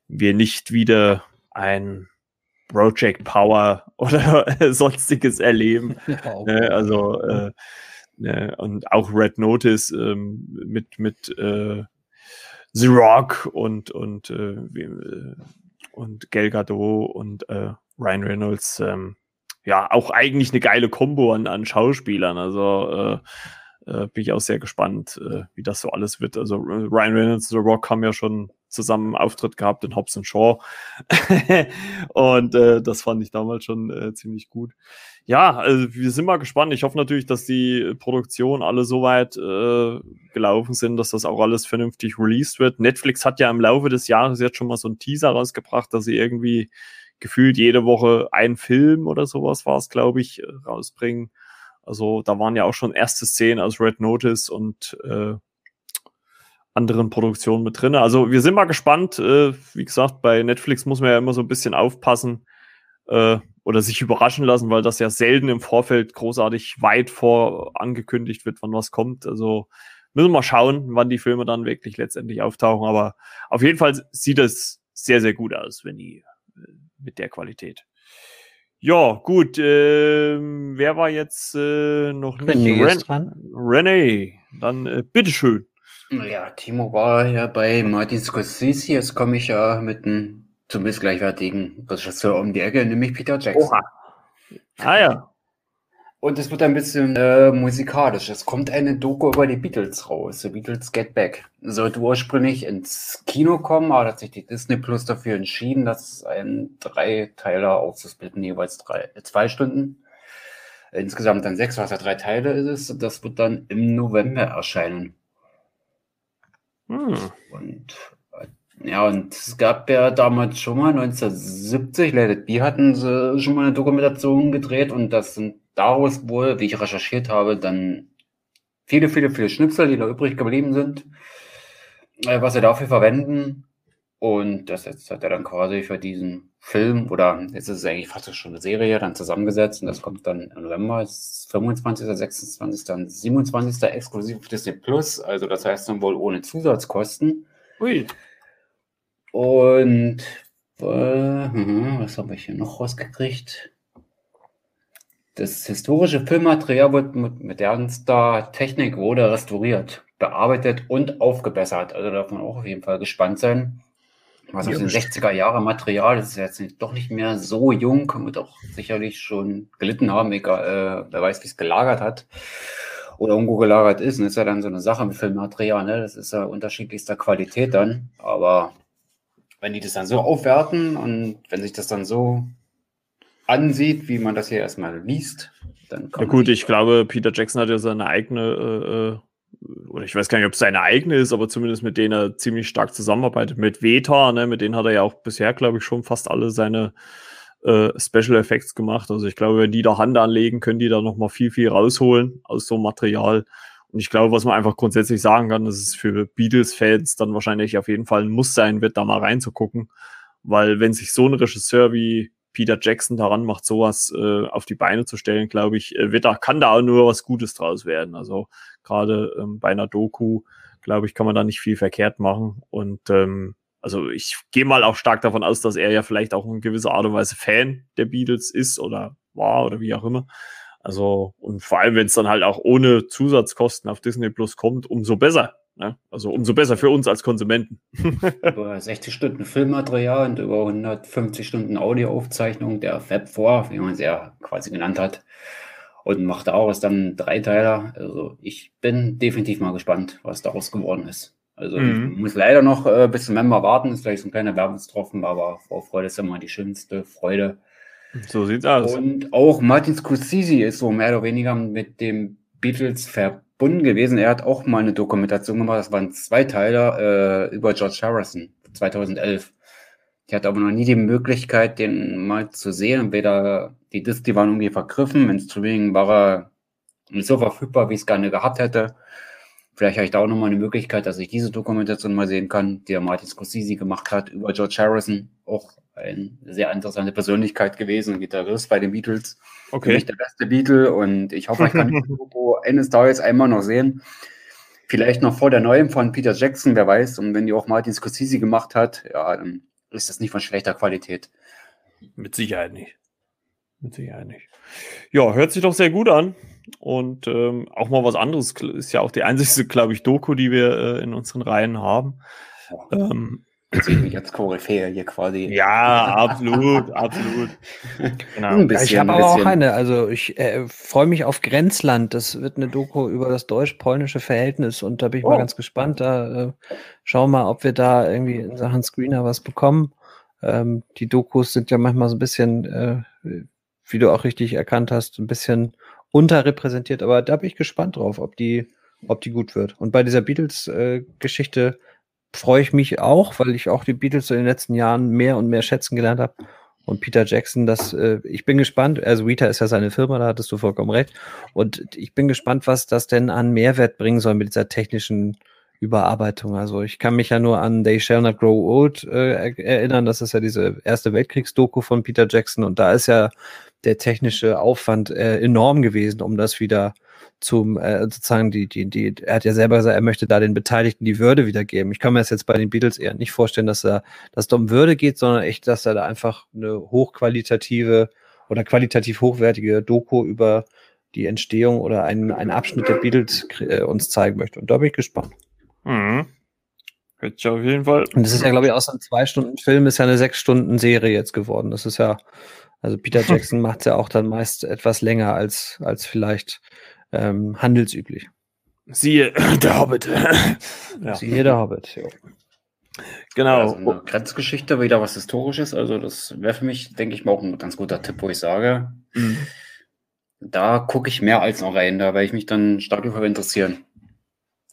wir nicht wieder ein Project Power oder sonstiges erleben. Ja, ne, also äh, ne, und auch Red Notice ähm, mit mit äh, The Rock und und äh, wie, äh, und Gal Gadot und äh, Ryan Reynolds, ähm, ja, auch eigentlich eine geile Kombo an, an Schauspielern. Also äh, äh, bin ich auch sehr gespannt, äh, wie das so alles wird. Also äh, Ryan Reynolds The Rock haben ja schon zusammen Auftritt gehabt in Hobbs Shaw. und äh, das fand ich damals schon äh, ziemlich gut. Ja, also wir sind mal gespannt. Ich hoffe natürlich, dass die Produktion alle so weit äh, gelaufen sind, dass das auch alles vernünftig released wird. Netflix hat ja im Laufe des Jahres jetzt schon mal so einen Teaser rausgebracht, dass sie irgendwie gefühlt jede Woche einen Film oder sowas war es, glaube ich, rausbringen. Also da waren ja auch schon erste Szenen aus Red Notice und äh, anderen Produktionen mit drin. Also wir sind mal gespannt. Äh, wie gesagt, bei Netflix muss man ja immer so ein bisschen aufpassen äh, oder sich überraschen lassen, weil das ja selten im Vorfeld großartig weit vor angekündigt wird, wann was kommt. Also müssen wir mal schauen, wann die Filme dann wirklich letztendlich auftauchen. Aber auf jeden Fall sieht es sehr, sehr gut aus, wenn die äh, mit der Qualität. Ja, gut. Äh, wer war jetzt äh, noch nicht René Ren dran? René, dann äh, bitteschön. Ja, Timo war ja bei Martin Scorsese. Jetzt komme ich ja mit einem zumindest gleichwertigen Regisseur um die Ecke, nämlich Peter Jackson. Oha. Ah ja. Und es wird ein bisschen äh, musikalisch. Es kommt eine Doku über die Beatles raus. The Beatles Get Back. Sollte ursprünglich ins Kino kommen, aber hat sich die Disney Plus dafür entschieden, dass ein Dreiteiler aufzusplitten, jeweils drei, zwei Stunden. Insgesamt dann sechs, was ja drei Teile ist. Das wird dann im November erscheinen. Hm. Und ja, und es gab ja damals schon mal 1970, Let It Be hatten sie schon mal eine Dokumentation gedreht und das sind daraus wohl, wie ich recherchiert habe, dann viele, viele, viele Schnipsel, die da übrig geblieben sind, äh, was sie dafür verwenden. Und das jetzt hat er dann quasi für diesen Film, oder jetzt ist es eigentlich fast schon eine Serie, dann zusammengesetzt und das kommt dann im November, ist 25., 26., dann 27. exklusiv auf Disney Plus, also das heißt dann wohl ohne Zusatzkosten. Ui. Und äh, was habe ich hier noch rausgekriegt? Das historische Filmmaterial wird mit modernster Technik wurde restauriert, bearbeitet und aufgebessert. Also darf man auch auf jeden Fall gespannt sein. Was aus den 60er Jahre Material das ist jetzt nicht, doch nicht mehr so jung, wird auch sicherlich schon gelitten haben, egal, äh, wer weiß, wie es gelagert hat oder irgendwo gelagert ist. Und das ist ja dann so eine Sache mit Filmmaterial, ne? Das ist ja unterschiedlichster Qualität dann. Aber wenn die das dann so aufwerten und wenn sich das dann so ansieht, wie man das hier erstmal liest, dann kommt. Ja gut, ich glaube, Peter Jackson hat ja seine eigene, äh, äh, oder ich weiß gar nicht, ob es seine eigene ist, aber zumindest mit denen er ziemlich stark zusammenarbeitet. Mit Veta, ne, mit denen hat er ja auch bisher, glaube ich, schon fast alle seine äh, Special Effects gemacht. Also ich glaube, wenn die da Hand anlegen, können die da nochmal viel, viel rausholen aus so einem Material. Und ich glaube, was man einfach grundsätzlich sagen kann, dass es für Beatles-Fans dann wahrscheinlich auf jeden Fall ein Muss sein wird, da mal reinzugucken. Weil wenn sich so ein Regisseur wie Peter Jackson daran macht, sowas äh, auf die Beine zu stellen, glaube ich, äh, wird da, kann da auch nur was Gutes draus werden. Also gerade ähm, bei einer Doku, glaube ich, kann man da nicht viel verkehrt machen. Und ähm, also ich gehe mal auch stark davon aus, dass er ja vielleicht auch in gewisser Art und Weise Fan der Beatles ist oder war oder wie auch immer. Also, und vor allem, wenn es dann halt auch ohne Zusatzkosten auf Disney Plus kommt, umso besser. Ne? Also umso besser für uns als Konsumenten. über 60 Stunden Filmmaterial und über 150 Stunden Audioaufzeichnung der Fab 4, wie man es ja quasi genannt hat. Und macht daraus dann Dreiteiler. Also ich bin definitiv mal gespannt, was daraus geworden ist. Also mhm. ich muss leider noch äh, bis zum Member warten, ist vielleicht so ein kleiner Werbungstropfen, aber Vorfreude ist immer die schönste Freude. So sieht's aus. Und auch Martin Scorsese ist so mehr oder weniger mit dem Beatles verbunden gewesen. Er hat auch mal eine Dokumentation gemacht, das waren zwei Teile äh, über George Harrison 2011. Ich hatte aber noch nie die Möglichkeit, den mal zu sehen. Weder die Discs, die waren irgendwie vergriffen, im Streaming war er nicht so verfügbar, wie ich es gerne gehabt hätte. Vielleicht habe ich da auch nochmal eine Möglichkeit, dass ich diese Dokumentation mal sehen kann, die der Martin Scorsese gemacht hat über George Harrison. Auch eine sehr interessante Persönlichkeit gewesen, Gitarrist bei den Beatles. Okay. Für mich der beste Beatle und ich hoffe, ich kann die Doku eines Tages einmal noch sehen. Vielleicht noch vor der neuen von Peter Jackson, wer weiß. Und wenn die auch Martin Scorsese gemacht hat, ja, dann ist das nicht von schlechter Qualität. Mit Sicherheit nicht. Mit Sicherheit nicht. Ja, hört sich doch sehr gut an. Und ähm, auch mal was anderes ist ja auch die einzige, glaube ich, Doku, die wir äh, in unseren Reihen haben. Ähm, mich als Koryphäe hier quasi. Ja, absolut, absolut. Genau. Bisschen, ich habe aber auch eine. Also ich äh, freue mich auf Grenzland. Das wird eine Doku über das deutsch-polnische Verhältnis und da bin ich oh. mal ganz gespannt. Da äh, schauen wir mal, ob wir da irgendwie in Sachen Screener was bekommen. Ähm, die Dokus sind ja manchmal so ein bisschen, äh, wie du auch richtig erkannt hast, ein bisschen unterrepräsentiert, aber da bin ich gespannt drauf, ob die, ob die gut wird. Und bei dieser Beatles-Geschichte äh, freue ich mich auch, weil ich auch die Beatles in den letzten Jahren mehr und mehr schätzen gelernt habe. Und Peter Jackson, das, äh, ich bin gespannt, also Rita ist ja seine Firma, da hattest du vollkommen recht. Und ich bin gespannt, was das denn an Mehrwert bringen soll mit dieser technischen Überarbeitung. Also ich kann mich ja nur an They Shall Not Grow Old äh, erinnern. Das ist ja diese erste Weltkriegsdoku von Peter Jackson und da ist ja der technische Aufwand äh, enorm gewesen, um das wieder zum äh, sozusagen die die die er hat ja selber gesagt, er möchte da den Beteiligten die Würde wiedergeben. Ich kann mir das jetzt bei den Beatles eher nicht vorstellen, dass er dass es um Würde geht, sondern echt, dass er da einfach eine hochqualitative oder qualitativ hochwertige Doku über die Entstehung oder einen, einen Abschnitt der Beatles äh, uns zeigen möchte. Und da bin ich gespannt. Mhm. Hört sich auf jeden Fall. Und das ist ja, glaube ich, aus einem zwei Stunden Film ist ja eine sechs Stunden Serie jetzt geworden. Das ist ja Also Peter Jackson macht es ja auch dann meist etwas länger als, als vielleicht ähm, handelsüblich. Siehe der Hobbit. ja. Siehe der Hobbit, ja. Genau. Also eine Grenzgeschichte, wieder was Historisches. Also, das wäre für mich, denke ich mal, auch ein ganz guter Tipp, wo ich sage, mhm. da gucke ich mehr als noch rein, da werde ich mich dann stark dafür interessieren.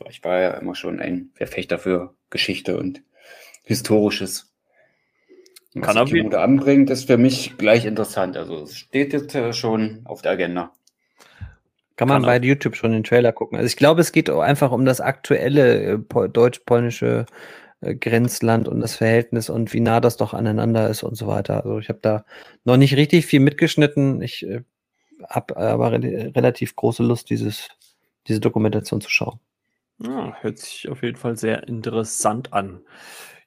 Ich war ja immer schon ein Verfechter für Geschichte und Historisches. Und was Kann die Mode anbringt, ist für mich gleich interessant. Also, es steht jetzt äh, schon auf der Agenda. Kann man Kann bei YouTube schon den Trailer gucken. Also ich glaube, es geht auch einfach um das aktuelle äh, deutsch-polnische äh, Grenzland und das Verhältnis und wie nah das doch aneinander ist und so weiter. Also ich habe da noch nicht richtig viel mitgeschnitten. Ich äh, habe aber re relativ große Lust, dieses, diese Dokumentation zu schauen. Ja, hört sich auf jeden Fall sehr interessant an.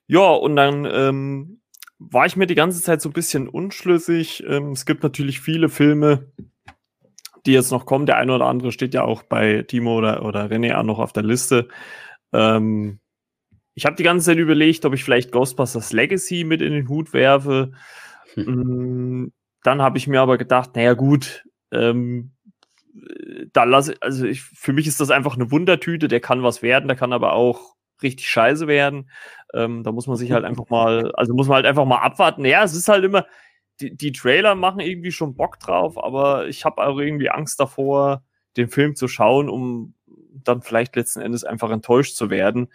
Ja, und dann ähm, war ich mir die ganze Zeit so ein bisschen unschlüssig. Ähm, es gibt natürlich viele Filme, die jetzt noch kommen. Der eine oder andere steht ja auch bei Timo oder, oder René auch noch auf der Liste. Ähm, ich habe die ganze Zeit überlegt, ob ich vielleicht Ghostbusters Legacy mit in den Hut werfe. Hm. Dann habe ich mir aber gedacht, naja gut, ähm, da lasse also ich, für mich ist das einfach eine Wundertüte, der kann was werden, der kann aber auch richtig scheiße werden. Ähm, da muss man sich halt einfach mal, also muss man halt einfach mal abwarten. Ja, es ist halt immer, die, die Trailer machen irgendwie schon Bock drauf, aber ich habe auch irgendwie Angst davor, den Film zu schauen, um dann vielleicht letzten Endes einfach enttäuscht zu werden.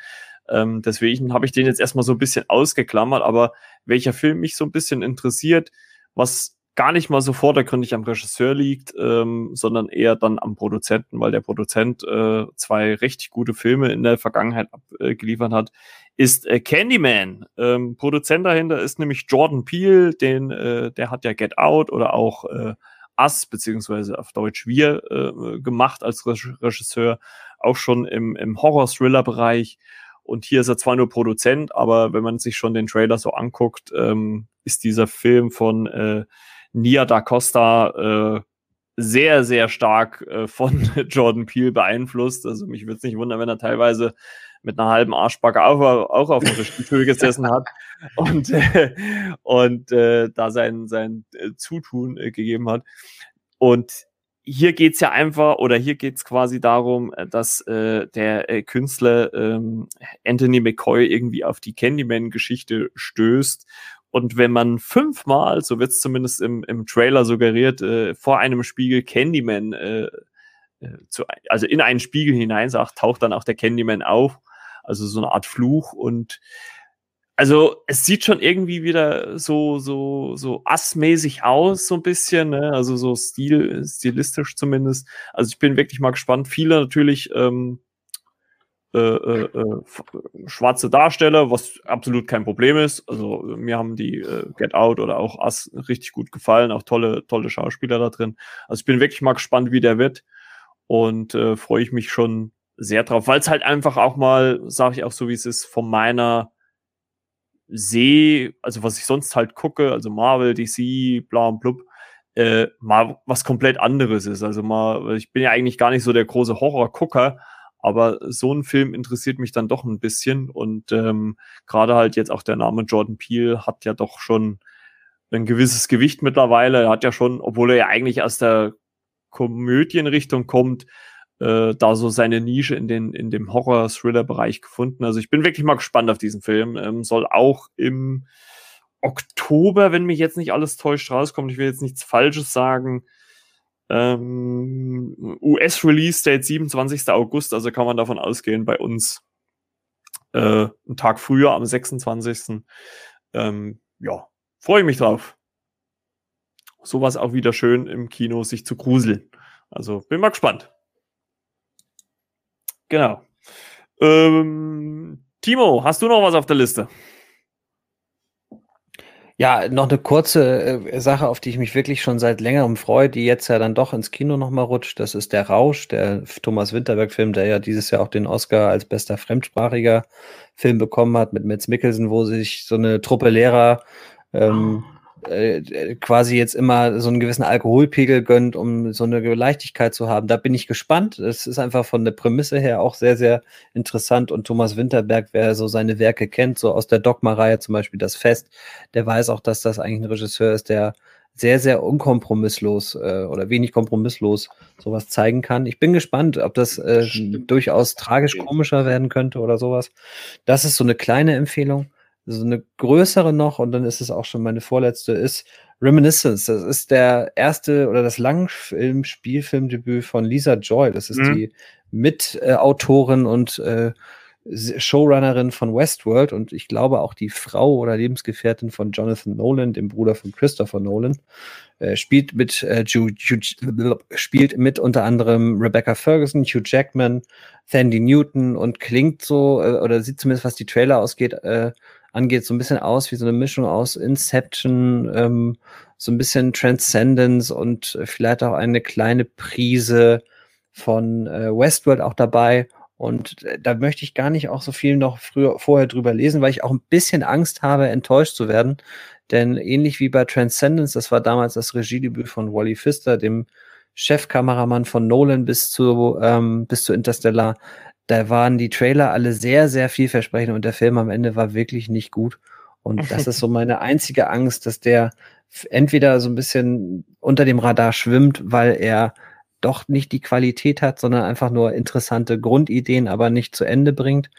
Ähm, deswegen habe ich den jetzt erstmal so ein bisschen ausgeklammert, aber welcher Film mich so ein bisschen interessiert, was gar nicht mal so vordergründig am Regisseur liegt, ähm, sondern eher dann am Produzenten, weil der Produzent äh, zwei richtig gute Filme in der Vergangenheit abgeliefert hat, ist äh, Candyman. Ähm, Produzent dahinter ist nämlich Jordan Peele, den, äh, der hat ja Get Out oder auch äh, Us, beziehungsweise auf Deutsch Wir, äh, gemacht als Regisseur, auch schon im, im Horror-Thriller-Bereich. Und hier ist er zwar nur Produzent, aber wenn man sich schon den Trailer so anguckt, ähm, ist dieser Film von äh, Nia da Costa äh, sehr, sehr stark äh, von Jordan Peele beeinflusst. Also mich würde es nicht wundern, wenn er teilweise mit einer halben Arschbacke auch, auch auf dem Stuhl gesessen hat und, äh, und äh, da sein, sein äh, Zutun äh, gegeben hat. Und hier geht's ja einfach, oder hier geht's quasi darum, dass äh, der äh, Künstler ähm, Anthony McCoy irgendwie auf die Candyman-Geschichte stößt. Und wenn man fünfmal, so wird's zumindest im, im Trailer suggeriert, äh, vor einem Spiegel Candyman, äh, äh, zu, also in einen Spiegel hinein sagt, taucht dann auch der Candyman auf. Also so eine Art Fluch und also es sieht schon irgendwie wieder so so so assmäßig aus so ein bisschen, ne? also so stil stilistisch zumindest. Also ich bin wirklich mal gespannt. Viele natürlich ähm, äh, äh, äh, schwarze Darsteller, was absolut kein Problem ist. Also mir haben die äh, Get Out oder auch Ass richtig gut gefallen, auch tolle tolle Schauspieler da drin. Also ich bin wirklich mal gespannt, wie der wird und äh, freue ich mich schon sehr drauf, weil es halt einfach auch mal, sage ich auch so wie es ist, von meiner sehe, also was ich sonst halt gucke, also Marvel, DC, bla und blub, äh, mal was komplett anderes ist. Also mal, ich bin ja eigentlich gar nicht so der große Horror-Gucker, aber so ein Film interessiert mich dann doch ein bisschen und ähm, gerade halt jetzt auch der Name Jordan Peele hat ja doch schon ein gewisses Gewicht mittlerweile. Er hat ja schon, obwohl er ja eigentlich aus der Komödienrichtung kommt, äh, da so seine Nische in, den, in dem Horror-Thriller-Bereich gefunden. Also ich bin wirklich mal gespannt auf diesen Film. Ähm, soll auch im Oktober, wenn mich jetzt nicht alles täuscht, rauskommen. Ich will jetzt nichts Falsches sagen. Ähm, US-Release-Date 27. August, also kann man davon ausgehen, bei uns äh, einen Tag früher, am 26. Ähm, ja, freue ich mich drauf. Sowas auch wieder schön im Kino, sich zu gruseln. Also bin mal gespannt. Genau. Ähm, Timo, hast du noch was auf der Liste? Ja, noch eine kurze äh, Sache, auf die ich mich wirklich schon seit längerem freue, die jetzt ja dann doch ins Kino nochmal rutscht. Das ist der Rausch, der Thomas Winterberg-Film, der ja dieses Jahr auch den Oscar als bester fremdsprachiger Film bekommen hat mit Metz Mickelson, wo sich so eine Truppe Lehrer ähm, oh äh, quasi jetzt immer so einen gewissen Alkoholpegel gönnt, um so eine Leichtigkeit zu haben. Da bin ich gespannt. Es ist einfach von der Prämisse her auch sehr, sehr interessant. Und Thomas Winterberg, wer so seine Werke kennt, so aus der Dogma-Reihe zum Beispiel Das Fest, der weiß auch, dass das eigentlich ein Regisseur ist, der sehr, sehr unkompromisslos äh, oder wenig kompromisslos sowas zeigen kann. Ich bin gespannt, ob das äh, durchaus tragisch-komischer werden könnte oder sowas. Das ist so eine kleine Empfehlung. So eine größere noch, und dann ist es auch schon meine vorletzte, ist Reminiscence. Das ist der erste oder das Langfilm-Spielfilmdebüt von Lisa Joy. Das ist mhm. die Mitautorin und äh, Showrunnerin von Westworld und ich glaube auch die Frau oder Lebensgefährtin von Jonathan Nolan, dem Bruder von Christopher Nolan, äh, spielt mit äh, Ju, Ju, spielt mit unter anderem Rebecca Ferguson, Hugh Jackman, Sandy Newton und klingt so äh, oder sieht zumindest was die Trailer ausgeht äh, angeht so ein bisschen aus wie so eine Mischung aus Inception, ähm, so ein bisschen Transcendence und vielleicht auch eine kleine Prise von äh, Westworld auch dabei und äh, da möchte ich gar nicht auch so viel noch früher, vorher drüber lesen, weil ich auch ein bisschen Angst habe, enttäuscht zu werden. Denn ähnlich wie bei Transcendence, das war damals das Regiedebüt von Wally Pfister, dem Chefkameramann von Nolan bis zu, ähm, bis zu Interstellar, da waren die Trailer alle sehr, sehr vielversprechend und der Film am Ende war wirklich nicht gut. Und das ist so meine einzige Angst, dass der entweder so ein bisschen unter dem Radar schwimmt, weil er doch nicht die Qualität hat, sondern einfach nur interessante Grundideen, aber nicht zu Ende bringt.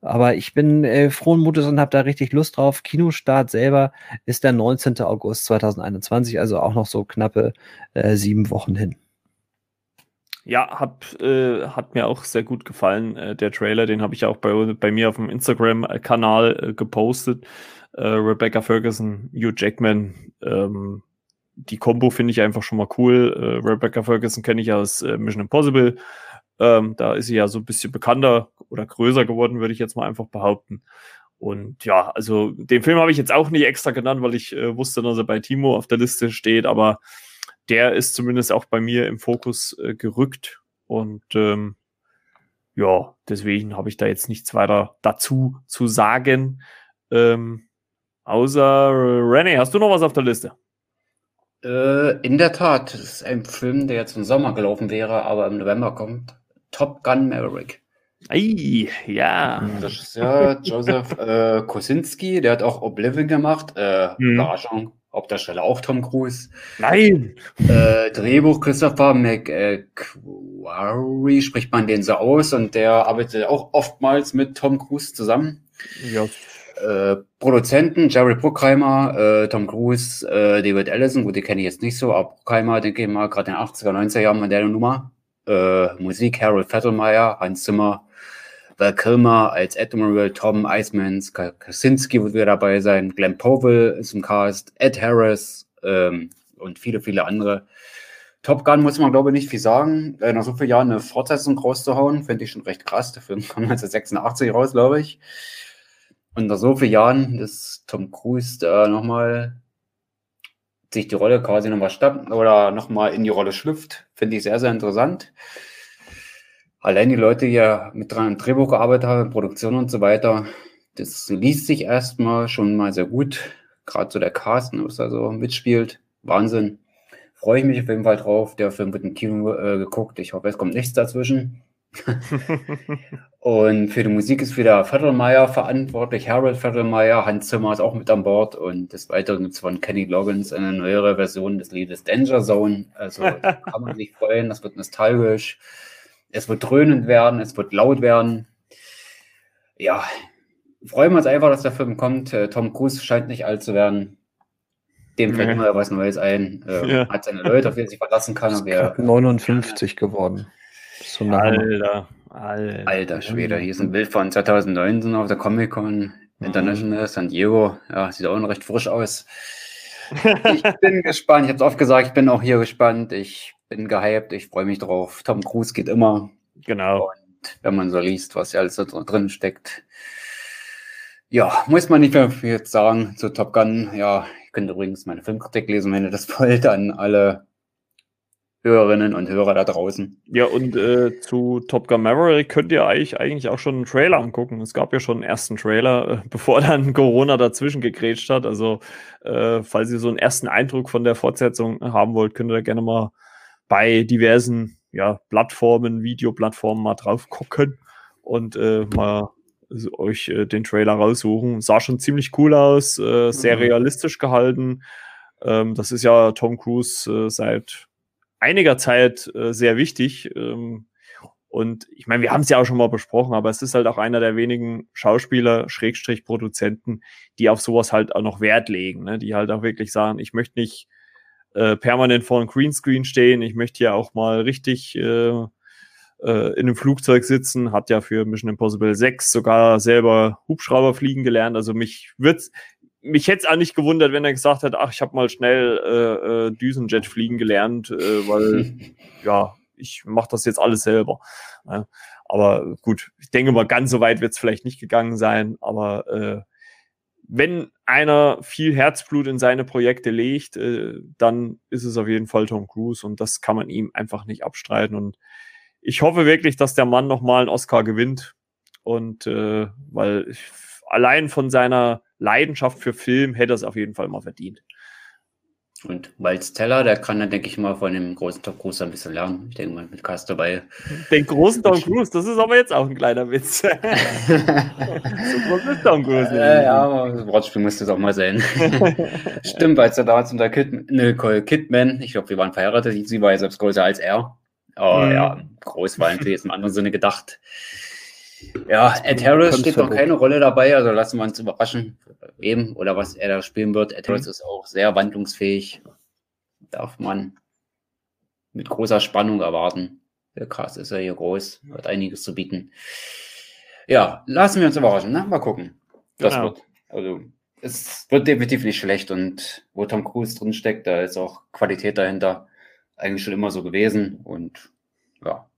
Aber ich bin äh, frohen Mutes und habe da richtig Lust drauf. Kinostart selber ist der 19. August 2021, also auch noch so knappe äh, sieben Wochen hin. Ja, hab, äh, hat mir auch sehr gut gefallen, äh, der Trailer. Den habe ich auch bei, bei mir auf dem Instagram-Kanal äh, gepostet. Äh, Rebecca Ferguson, Hugh Jackman, ähm, die Combo finde ich einfach schon mal cool. Äh, Rebecca Ferguson kenne ich aus äh, Mission Impossible. Ähm, da ist sie ja so ein bisschen bekannter oder größer geworden, würde ich jetzt mal einfach behaupten. Und ja, also den Film habe ich jetzt auch nicht extra genannt, weil ich wusste, dass er bei Timo auf der Liste steht, aber der ist zumindest auch bei mir im Fokus äh, gerückt. Und ähm, ja, deswegen habe ich da jetzt nichts weiter dazu zu sagen. Ähm, außer äh, René, hast du noch was auf der Liste? Äh, in der Tat, das ist ein Film, der jetzt im Sommer gelaufen wäre, aber im November kommt. Top Gun Maverick. Ei, ja. Das ist ja Joseph äh, Kosinski, der hat auch Oblivion gemacht. Äh, hm. Überraschung, Hauptdarsteller auch Tom Cruise. Nein! Äh, Drehbuch Christopher McQuarrie, spricht man den so aus und der arbeitet auch oftmals mit Tom Cruise zusammen. Ja, äh, Produzenten Jerry Bruckheimer, äh, Tom Cruise, äh, David Allison, gut, die kenne ich jetzt nicht so, aber Bruckheimer, denke ich mal, gerade in den 80er, 90er Jahren mit der Nummer. Äh, Musik Harold Vettelmeier, Hans Zimmer, Val Kilmer als Admiral, Tom Eismans, Kaczynski wird wieder dabei sein, Glenn Powell ist im Cast, Ed Harris ähm, und viele, viele andere. Top Gun muss man, glaube ich, nicht viel sagen. Äh, nach so vielen Jahren eine Fortsetzung rauszuhauen, finde ich schon recht krass. Der Film kam 1986 raus, glaube ich. Und nach so vielen Jahren, dass Tom Cruise da nochmal sich die Rolle quasi nochmal stappt oder nochmal in die Rolle schlüpft, finde ich sehr, sehr interessant. Allein die Leute, die ja mit dran im Drehbuch gearbeitet haben, Produktion und so weiter, das liest sich erstmal schon mal sehr gut. Gerade so der Cast, was da so mitspielt. Wahnsinn. Freue ich mich auf jeden Fall drauf. Der Film wird im Kino äh, geguckt. Ich hoffe, es kommt nichts dazwischen. und für die Musik ist wieder Vettelmeier verantwortlich, Harold Vettelmeier, Hans Zimmer ist auch mit an Bord und des Weiteren gibt es von Kenny Loggins eine neuere Version des Liedes Danger Zone. Also kann man sich freuen, das wird nostalgisch. Es wird dröhnend werden, es wird laut werden. Ja, freuen wir uns einfach, dass der Film kommt. Äh, Tom Cruise scheint nicht alt zu werden. Dem fällt immer was Neues ein. Äh, ja. Hat seine Leute, auf die er sich verlassen kann. Ist 59 geworden. So Alter, Alter. Alter Schwede, hier ist ein Bild von 2019 auf der Comic Con International mhm. San Diego. Ja, sieht auch noch recht frisch aus. Ich bin gespannt. Ich habe es oft gesagt, ich bin auch hier gespannt. Ich bin gehypt. Ich freue mich drauf. Tom Cruise geht immer. Genau. Und wenn man so liest, was ja alles da drin steckt, ja, muss man nicht mehr viel sagen zu Top Gun. Ja, ich könnte übrigens meine Filmkritik lesen, wenn ihr das wollt, an alle Hörerinnen und Hörer da draußen. Ja, und äh, zu Top Gun Maverick könnt ihr eigentlich, eigentlich auch schon einen Trailer angucken. Es gab ja schon einen ersten Trailer, äh, bevor dann Corona dazwischen gegrätscht hat. Also, äh, falls ihr so einen ersten Eindruck von der Fortsetzung haben wollt, könnt ihr da gerne mal bei diversen ja, Plattformen, Videoplattformen mal drauf gucken und äh, mal euch äh, den Trailer raussuchen. Sah schon ziemlich cool aus, äh, sehr mhm. realistisch gehalten Ähm, das ist ja Tom Cruise äh, seit einiger Zeit äh, sehr wichtig. Ähm, und ich meine, wir haben es ja auch schon mal besprochen, aber es ist halt auch einer der wenigen Schauspieler, Schrägstrich Produzenten, die auf sowas halt auch noch Wert legen, ne? die halt auch wirklich sagen, ich möchte nicht äh, permanent vor einem Greenscreen stehen, ich möchte hier auch mal richtig äh, äh, in einem Flugzeug sitzen, hat ja für Mission Impossible 6 sogar selber Hubschrauber fliegen gelernt. Also mich wird's, mich hätte es auch nicht gewundert, wenn er gesagt hat, ach, ich habe mal schnell äh, äh, Düsenjet fliegen gelernt, äh, weil ja, ich mache das jetzt alles selber. Ja, aber gut, ich denke mal, ganz so weit wird es vielleicht nicht gegangen sein, aber äh, wenn einer viel Herzblut in seine Projekte legt, äh, dann ist es auf jeden Fall Tom Cruise und das kann man ihm einfach nicht abstreiten. Und ich hoffe wirklich, dass der Mann nochmal einen Oscar gewinnt. Und äh, weil ich, allein von seiner Leidenschaft für Film hätte er es auf jeden Fall mal verdient. Und Miles Teller, der kann dann, denke ich mal, von dem großen Tom Cruise ein bisschen lernen. Ich denke mal, mit Cast dabei. Den großen Tom Cruise, das ist aber jetzt auch ein kleiner Witz. so groß ist Tom Cruise. Äh, ja, aber das Wortspiel müsste es auch mal sein. Stimmt, als er damals unter Kid, Nicole Kidman, ich glaube, wir waren verheiratet, sie war ja selbst größer als er. Aber mhm. ja, groß war natürlich im anderen Sinne gedacht. Ja, Ed Harris steht noch keine Rolle dabei, also lassen wir uns überraschen, wem oder was er da spielen wird. Ed Harris mhm. ist auch sehr wandlungsfähig. Darf man mit großer Spannung erwarten. Der Cast ist ja hier groß, hat einiges zu bieten. Ja, lassen wir uns überraschen, ne? Mal gucken. Das genau. wird, also, es wird definitiv nicht schlecht und wo Tom Cruise drin steckt, da ist auch Qualität dahinter. Eigentlich schon immer so gewesen und ja,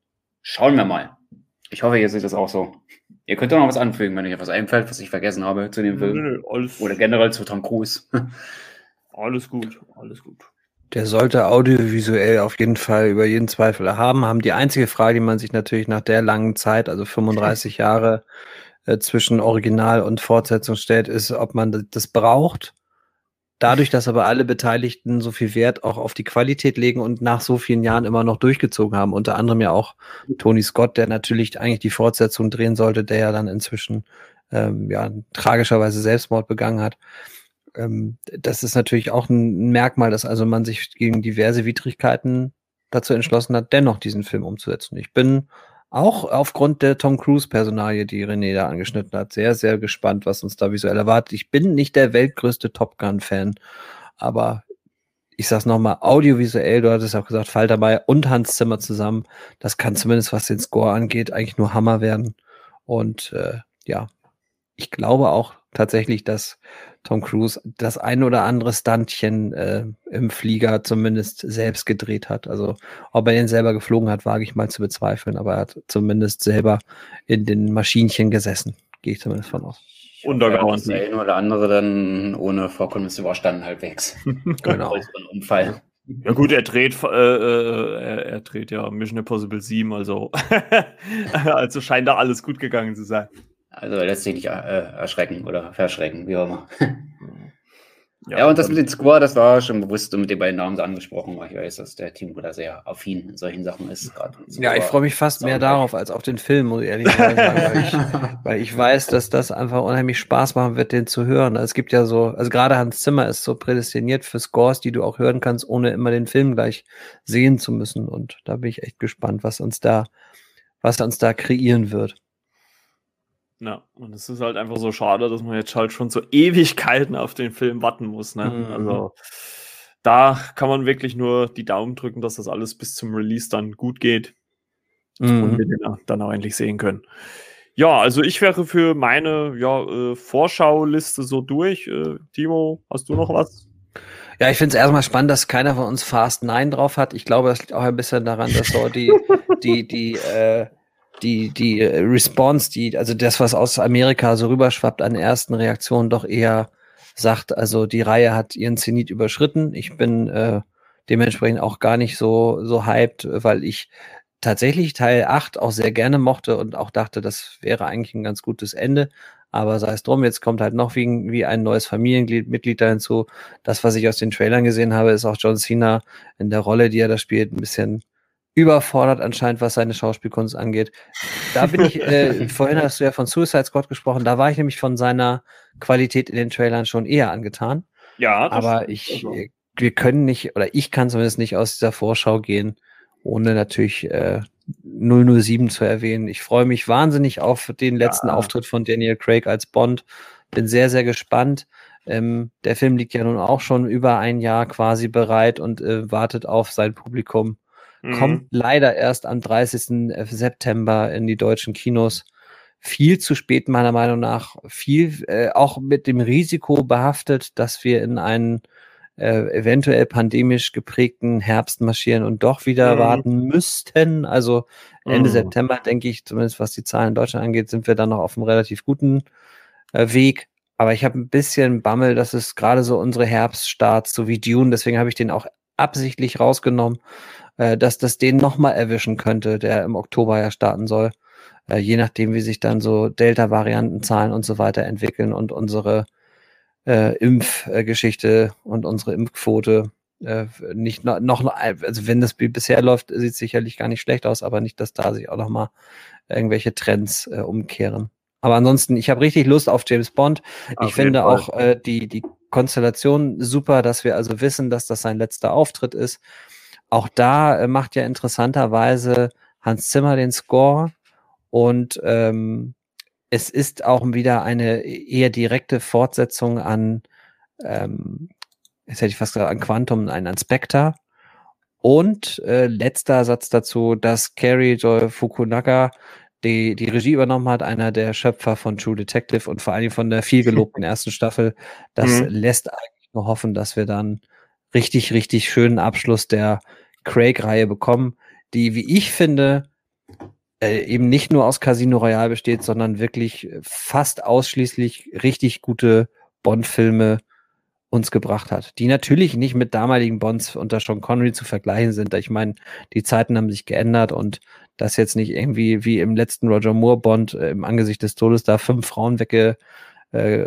schauen wir mal. Ich hoffe, ihr seht das auch so. Ihr könnt doch noch was anfügen, wenn euch etwas einfällt, was ich vergessen habe zu dem Film. Nö, alles, Oder generell zu Tom Cruise. alles gut, alles gut. Der sollte audiovisuell auf jeden Fall über jeden Zweifel haben. Haben die einzige Frage, die man sich natürlich nach der langen Zeit, also 35 Jahre äh, zwischen Original und Fortsetzung stellt, ist, ob man das braucht Dadurch, dass aber alle Beteiligten so viel Wert auch auf die Qualität legen und nach so vielen Jahren immer noch durchgezogen haben, unter anderem ja auch Tony Scott, der natürlich eigentlich die Fortsetzung drehen sollte, der ja dann inzwischen ähm, ja tragischerweise Selbstmord begangen hat. Ähm, das ist natürlich auch ein Merkmal, dass also man sich gegen diverse Widrigkeiten dazu entschlossen hat, dennoch diesen Film umzusetzen. Ich bin auch aufgrund der Tom Cruise-Personalie, die René da angeschnitten hat, sehr, sehr gespannt, was uns da visuell erwartet. Ich bin nicht der weltgrößte Top Gun-Fan, aber ich sag's nochmal, audiovisuell, du hattest auch gesagt, Fall dabei und Hans Zimmer zusammen, das kann zumindest, was den Score angeht, eigentlich nur Hammer werden. Und äh, ja, ich glaube auch tatsächlich, dass Tom Cruise das ein oder andere Stuntchen äh, im Flieger zumindest selbst gedreht hat. Also ob er den selber geflogen hat, wage ich mal zu bezweifeln, aber er hat zumindest selber in den Maschinchen gesessen. Gehe ich zumindest von aus. Untergehauen. Der eine oder andere dann ohne Vorkommnisse überstanden halbwegs. genau. Unfall. Ja gut, er dreht, äh, äh, er, er, dreht ja Mission Impossible 7, also, also scheint da alles gut gegangen zu sein. Also nicht äh, erschrecken oder verschrecken, wie auch immer. Ja, ja, und das mit dem Squad, das war schon bewusst mit den beiden Namen so angesprochen, weil ich weiß, dass der Teambruder sehr affin in solchen Sachen ist. Ja, ich freue mich fast mehr darauf als auf den Film, muss ich ehrlich sagen, weil, ich, weil ich weiß, dass das einfach unheimlich Spaß machen wird, den zu hören. Es gibt ja so, also gerade Hans Zimmer ist so prädestiniert für Scores, die du auch hören kannst, ohne immer den Film gleich sehen zu müssen. Und da bin ich echt gespannt, was uns da, was er uns da kreieren wird. Ja, und es ist halt einfach so schade, dass man jetzt halt schon so Ewigkeiten auf den Film warten muss. Ne? Mhm. Also da kann man wirklich nur die Daumen drücken, dass das alles bis zum Release dann gut geht mhm. und wir den dann auch endlich sehen können. Ja, also ich wäre für meine ja, äh, Vorschauliste so durch. Äh, Timo, hast du noch was? Ja, ich finde es erstmal spannend, dass keiner von uns Fast 9 drauf hat. Ich glaube, das liegt auch ein bisschen daran, dass so die, die, die, äh, die, die äh, Response, die, also das, was aus Amerika so rüberschwappt an ersten Reaktionen, doch eher sagt, also die Reihe hat ihren Zenit überschritten. Ich bin äh, dementsprechend auch gar nicht so, so hyped, weil ich tatsächlich Teil 8 auch sehr gerne mochte und auch dachte, das wäre eigentlich ein ganz gutes Ende. Aber sei es drum, jetzt kommt halt noch wie, wie ein neues Familienmitglied da hinzu. Das, was ich aus den Trailern gesehen habe, ist auch John Cena in der Rolle, die er da spielt, ein bisschen überfordert anscheinend, was seine Schauspielkunst angeht. Da bin ich, äh, vorhin hast du ja von Suicide Squad gesprochen, da war ich nämlich von seiner Qualität in den Trailern schon eher angetan. Ja, aber ich also. wir können nicht, oder ich kann zumindest nicht aus dieser Vorschau gehen, ohne natürlich äh, 007 zu erwähnen. Ich freue mich wahnsinnig auf den letzten ja. Auftritt von Daniel Craig als Bond. Bin sehr, sehr gespannt. Ähm, der Film liegt ja nun auch schon über ein Jahr quasi bereit und äh, wartet auf sein Publikum. Mhm. Kommt leider erst am 30. Äh, September in die deutschen Kinos. Viel zu spät, meiner Meinung nach. Viel äh, auch mit dem Risiko behaftet, dass wir in einen äh, eventuell pandemisch geprägten Herbst marschieren und doch wieder mhm. warten müssten. Also Ende mhm. September, denke ich, zumindest was die Zahlen in Deutschland angeht, sind wir dann noch auf einem relativ guten äh, Weg. Aber ich habe ein bisschen Bammel, dass es gerade so unsere Herbststarts, so wie Dune, deswegen habe ich den auch absichtlich rausgenommen, äh, dass das den nochmal erwischen könnte, der im Oktober ja starten soll. Äh, je nachdem, wie sich dann so Delta-Variantenzahlen und so weiter entwickeln und unsere äh, Impfgeschichte und unsere Impfquote äh, nicht noch, noch, also wenn das bisher läuft, sieht es sicherlich gar nicht schlecht aus, aber nicht, dass da sich auch noch mal irgendwelche Trends äh, umkehren. Aber ansonsten, ich habe richtig Lust auf James Bond. Auf ich finde Fall. auch äh, die, die Konstellation super, dass wir also wissen, dass das sein letzter Auftritt ist. Auch da äh, macht ja interessanterweise Hans Zimmer den Score und ähm, es ist auch wieder eine eher direkte Fortsetzung an, ähm, jetzt hätte ich fast gesagt, an Quantum, ein an Spectre. Und äh, letzter Satz dazu, dass Kerry Joy Fukunaga die, die Regie übernommen hat, einer der Schöpfer von True Detective und vor allem von der viel gelobten ersten Staffel. Das mhm. lässt eigentlich nur hoffen, dass wir dann richtig, richtig schönen Abschluss der Craig-Reihe bekommen, die, wie ich finde, äh, eben nicht nur aus Casino Royale besteht, sondern wirklich fast ausschließlich richtig gute Bond-Filme uns gebracht hat, die natürlich nicht mit damaligen Bonds unter Sean Connery zu vergleichen sind. Ich meine, die Zeiten haben sich geändert und das jetzt nicht irgendwie wie im letzten Roger Moore Bond äh, im Angesicht des Todes da fünf Frauen wegge, äh,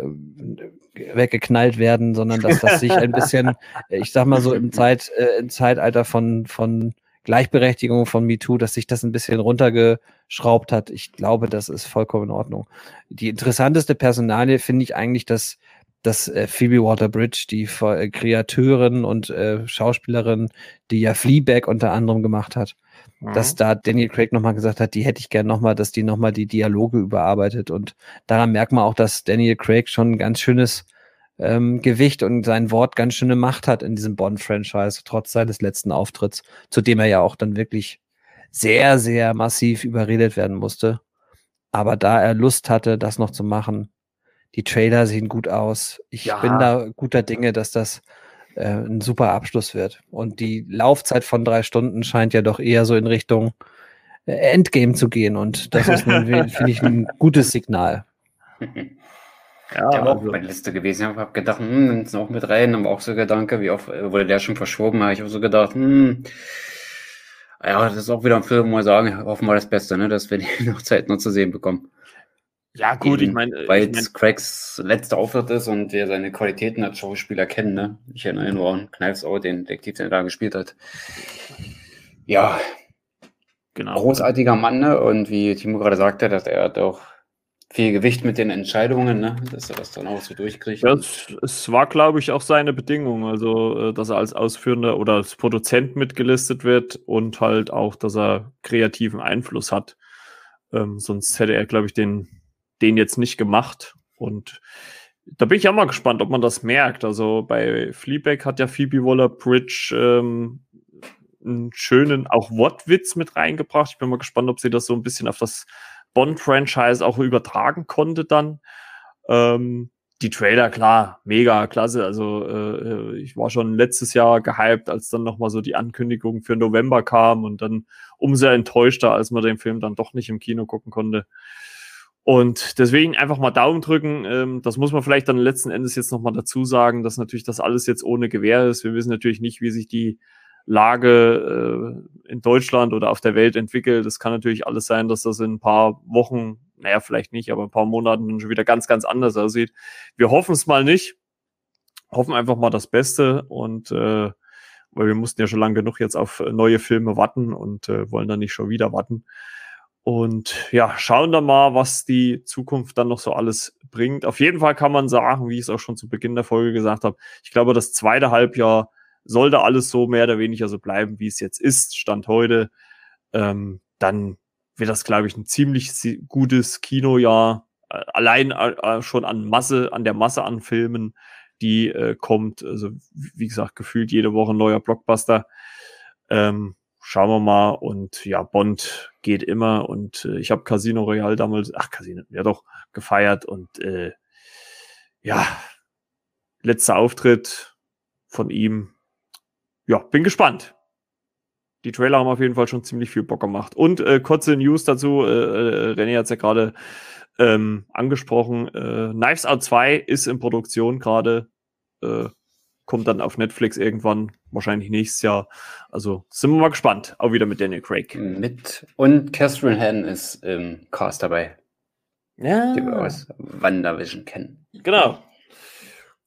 weggeknallt werden, sondern dass das sich ein bisschen, ich sag mal so im Zeit, äh, im Zeitalter von, von Gleichberechtigung von MeToo, dass sich das ein bisschen runtergeschraubt hat. Ich glaube, das ist vollkommen in Ordnung. Die interessanteste Personalie finde ich eigentlich, dass, dass äh, Phoebe Water-Bridge, die äh, Kreateurin und äh, Schauspielerin, die ja Fleabag unter anderem gemacht hat, mhm. dass da Daniel Craig nochmal gesagt hat, die hätte ich gern nochmal, dass die nochmal die Dialoge überarbeitet. Und daran merkt man auch, dass Daniel Craig schon ein ganz schönes ähm, Gewicht und sein Wort ganz schöne Macht hat in diesem Bond-Franchise, trotz seines letzten Auftritts, zu dem er ja auch dann wirklich sehr, sehr massiv überredet werden musste. Aber da er Lust hatte, das noch zu machen, die Trailer sehen gut aus. Ich ja. bin da guter Dinge, dass das äh, ein super Abschluss wird. Und die Laufzeit von drei Stunden scheint ja doch eher so in Richtung äh, Endgame zu gehen. Und das ist, finde ich, ein gutes Signal. Ja, der war also, auch meine Liste gewesen. Ich habe gedacht, hm, nimmst du auch mit rein, aber auch so Gedanke, wie oft wurde der schon verschoben, habe ich auch so gedacht, hm, ja, das ist auch wieder ein Film, wo wir sagen, hoffen wir das Beste, ne, dass wir die noch Zeit noch zu sehen bekommen. Ja, gut, Eben, ich meine. Weil ich mein, Craigs letzter Auftritt ist und wir seine Qualitäten als Schauspieler kennen, ne? Ich erinnere nur an Knives Out, den Detektiv, den er da gespielt hat. Ja. Genau. Großartiger Mann, ne? Und wie Timo gerade sagte, dass er doch viel Gewicht mit den Entscheidungen, ne? dass er das dann auch so durchkriegt. Das, es war, glaube ich, auch seine Bedingung, also äh, dass er als Ausführender oder als Produzent mitgelistet wird und halt auch, dass er kreativen Einfluss hat. Ähm, sonst hätte er, glaube ich, den, den jetzt nicht gemacht. Und da bin ich auch mal gespannt, ob man das merkt. Also bei Fleabag hat ja Phoebe Waller-Bridge ähm, einen schönen auch Wortwitz mit reingebracht. Ich bin mal gespannt, ob sie das so ein bisschen auf das Bond-Franchise auch übertragen konnte dann. Ähm, die Trailer, klar, mega klasse. Also äh, ich war schon letztes Jahr gehypt, als dann nochmal so die Ankündigung für November kam und dann umso enttäuschter, als man den Film dann doch nicht im Kino gucken konnte. Und deswegen einfach mal Daumen drücken. Ähm, das muss man vielleicht dann letzten Endes jetzt nochmal dazu sagen, dass natürlich das alles jetzt ohne Gewähr ist. Wir wissen natürlich nicht, wie sich die Lage äh, in Deutschland oder auf der Welt entwickelt. Es kann natürlich alles sein, dass das in ein paar Wochen, naja, vielleicht nicht, aber ein paar Monaten schon wieder ganz, ganz anders aussieht. Wir hoffen es mal nicht. Hoffen einfach mal das Beste und äh, weil wir mussten ja schon lange genug jetzt auf neue Filme warten und äh, wollen dann nicht schon wieder warten. Und ja, schauen dann mal, was die Zukunft dann noch so alles bringt. Auf jeden Fall kann man sagen, wie ich es auch schon zu Beginn der Folge gesagt habe, ich glaube, das zweite Halbjahr sollte alles so mehr oder weniger so bleiben, wie es jetzt ist, Stand heute, ähm, dann wird das, glaube ich, ein ziemlich gutes Kinojahr. Äh, allein äh, schon an Masse, an der Masse an Filmen, die äh, kommt. Also, wie gesagt, gefühlt jede Woche ein neuer Blockbuster. Ähm, schauen wir mal. Und ja, Bond geht immer. Und äh, ich habe Casino Royale damals, ach, Casino, ja doch, gefeiert. Und äh, ja, letzter Auftritt von ihm. Ja, bin gespannt. Die Trailer haben auf jeden Fall schon ziemlich viel Bock gemacht. Und äh, kurze News dazu. Äh, äh René hat es ja gerade ähm, angesprochen. Äh, Knives Out 2 ist in Produktion gerade. Äh, kommt dann auf Netflix irgendwann, wahrscheinlich nächstes Jahr. Also sind wir mal gespannt. Auch wieder mit Daniel Craig. Mit und Catherine Han ist im Cast dabei. Ja. Die wir aus WandaVision kennen. Genau.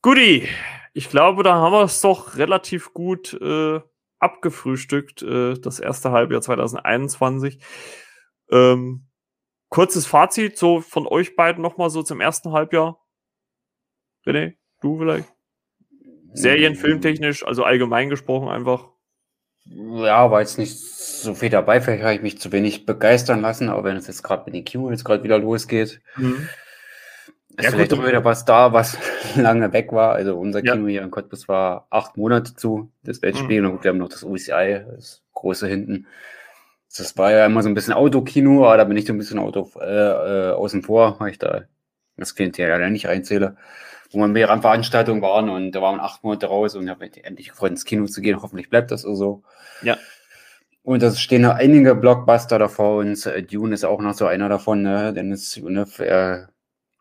Guti. Ich glaube, da haben wir es doch relativ gut äh, abgefrühstückt, äh, das erste Halbjahr 2021. Ähm, kurzes Fazit so von euch beiden nochmal so zum ersten Halbjahr. René, du vielleicht? Serien, filmtechnisch, also allgemein gesprochen einfach. Ja, war jetzt nicht so viel dabei. Vielleicht habe ich mich zu wenig begeistern lassen, aber wenn es jetzt gerade mit den Q jetzt gerade wieder losgeht, mhm. ist ja, vielleicht gut, wieder was da, was lange weg war. Also unser ja. Kino hier in Cottbus war acht Monate zu, das Weltspiel. Mhm. Und wir haben noch das UCI, das große hinten. Das war ja immer so ein bisschen Autokino, aber da bin ich so ein bisschen Auto äh, äh, außen vor, weil ich da das Klientel ja nicht reinzähle. Wo wir mehrere Veranstaltungen waren und da waren acht Monate raus und habe endlich gefreut, ins Kino zu gehen. Hoffentlich bleibt das so. Ja. Und es stehen noch einige Blockbuster davor und äh, Dune ist auch noch so einer davon, ne? Denn es ne, äh,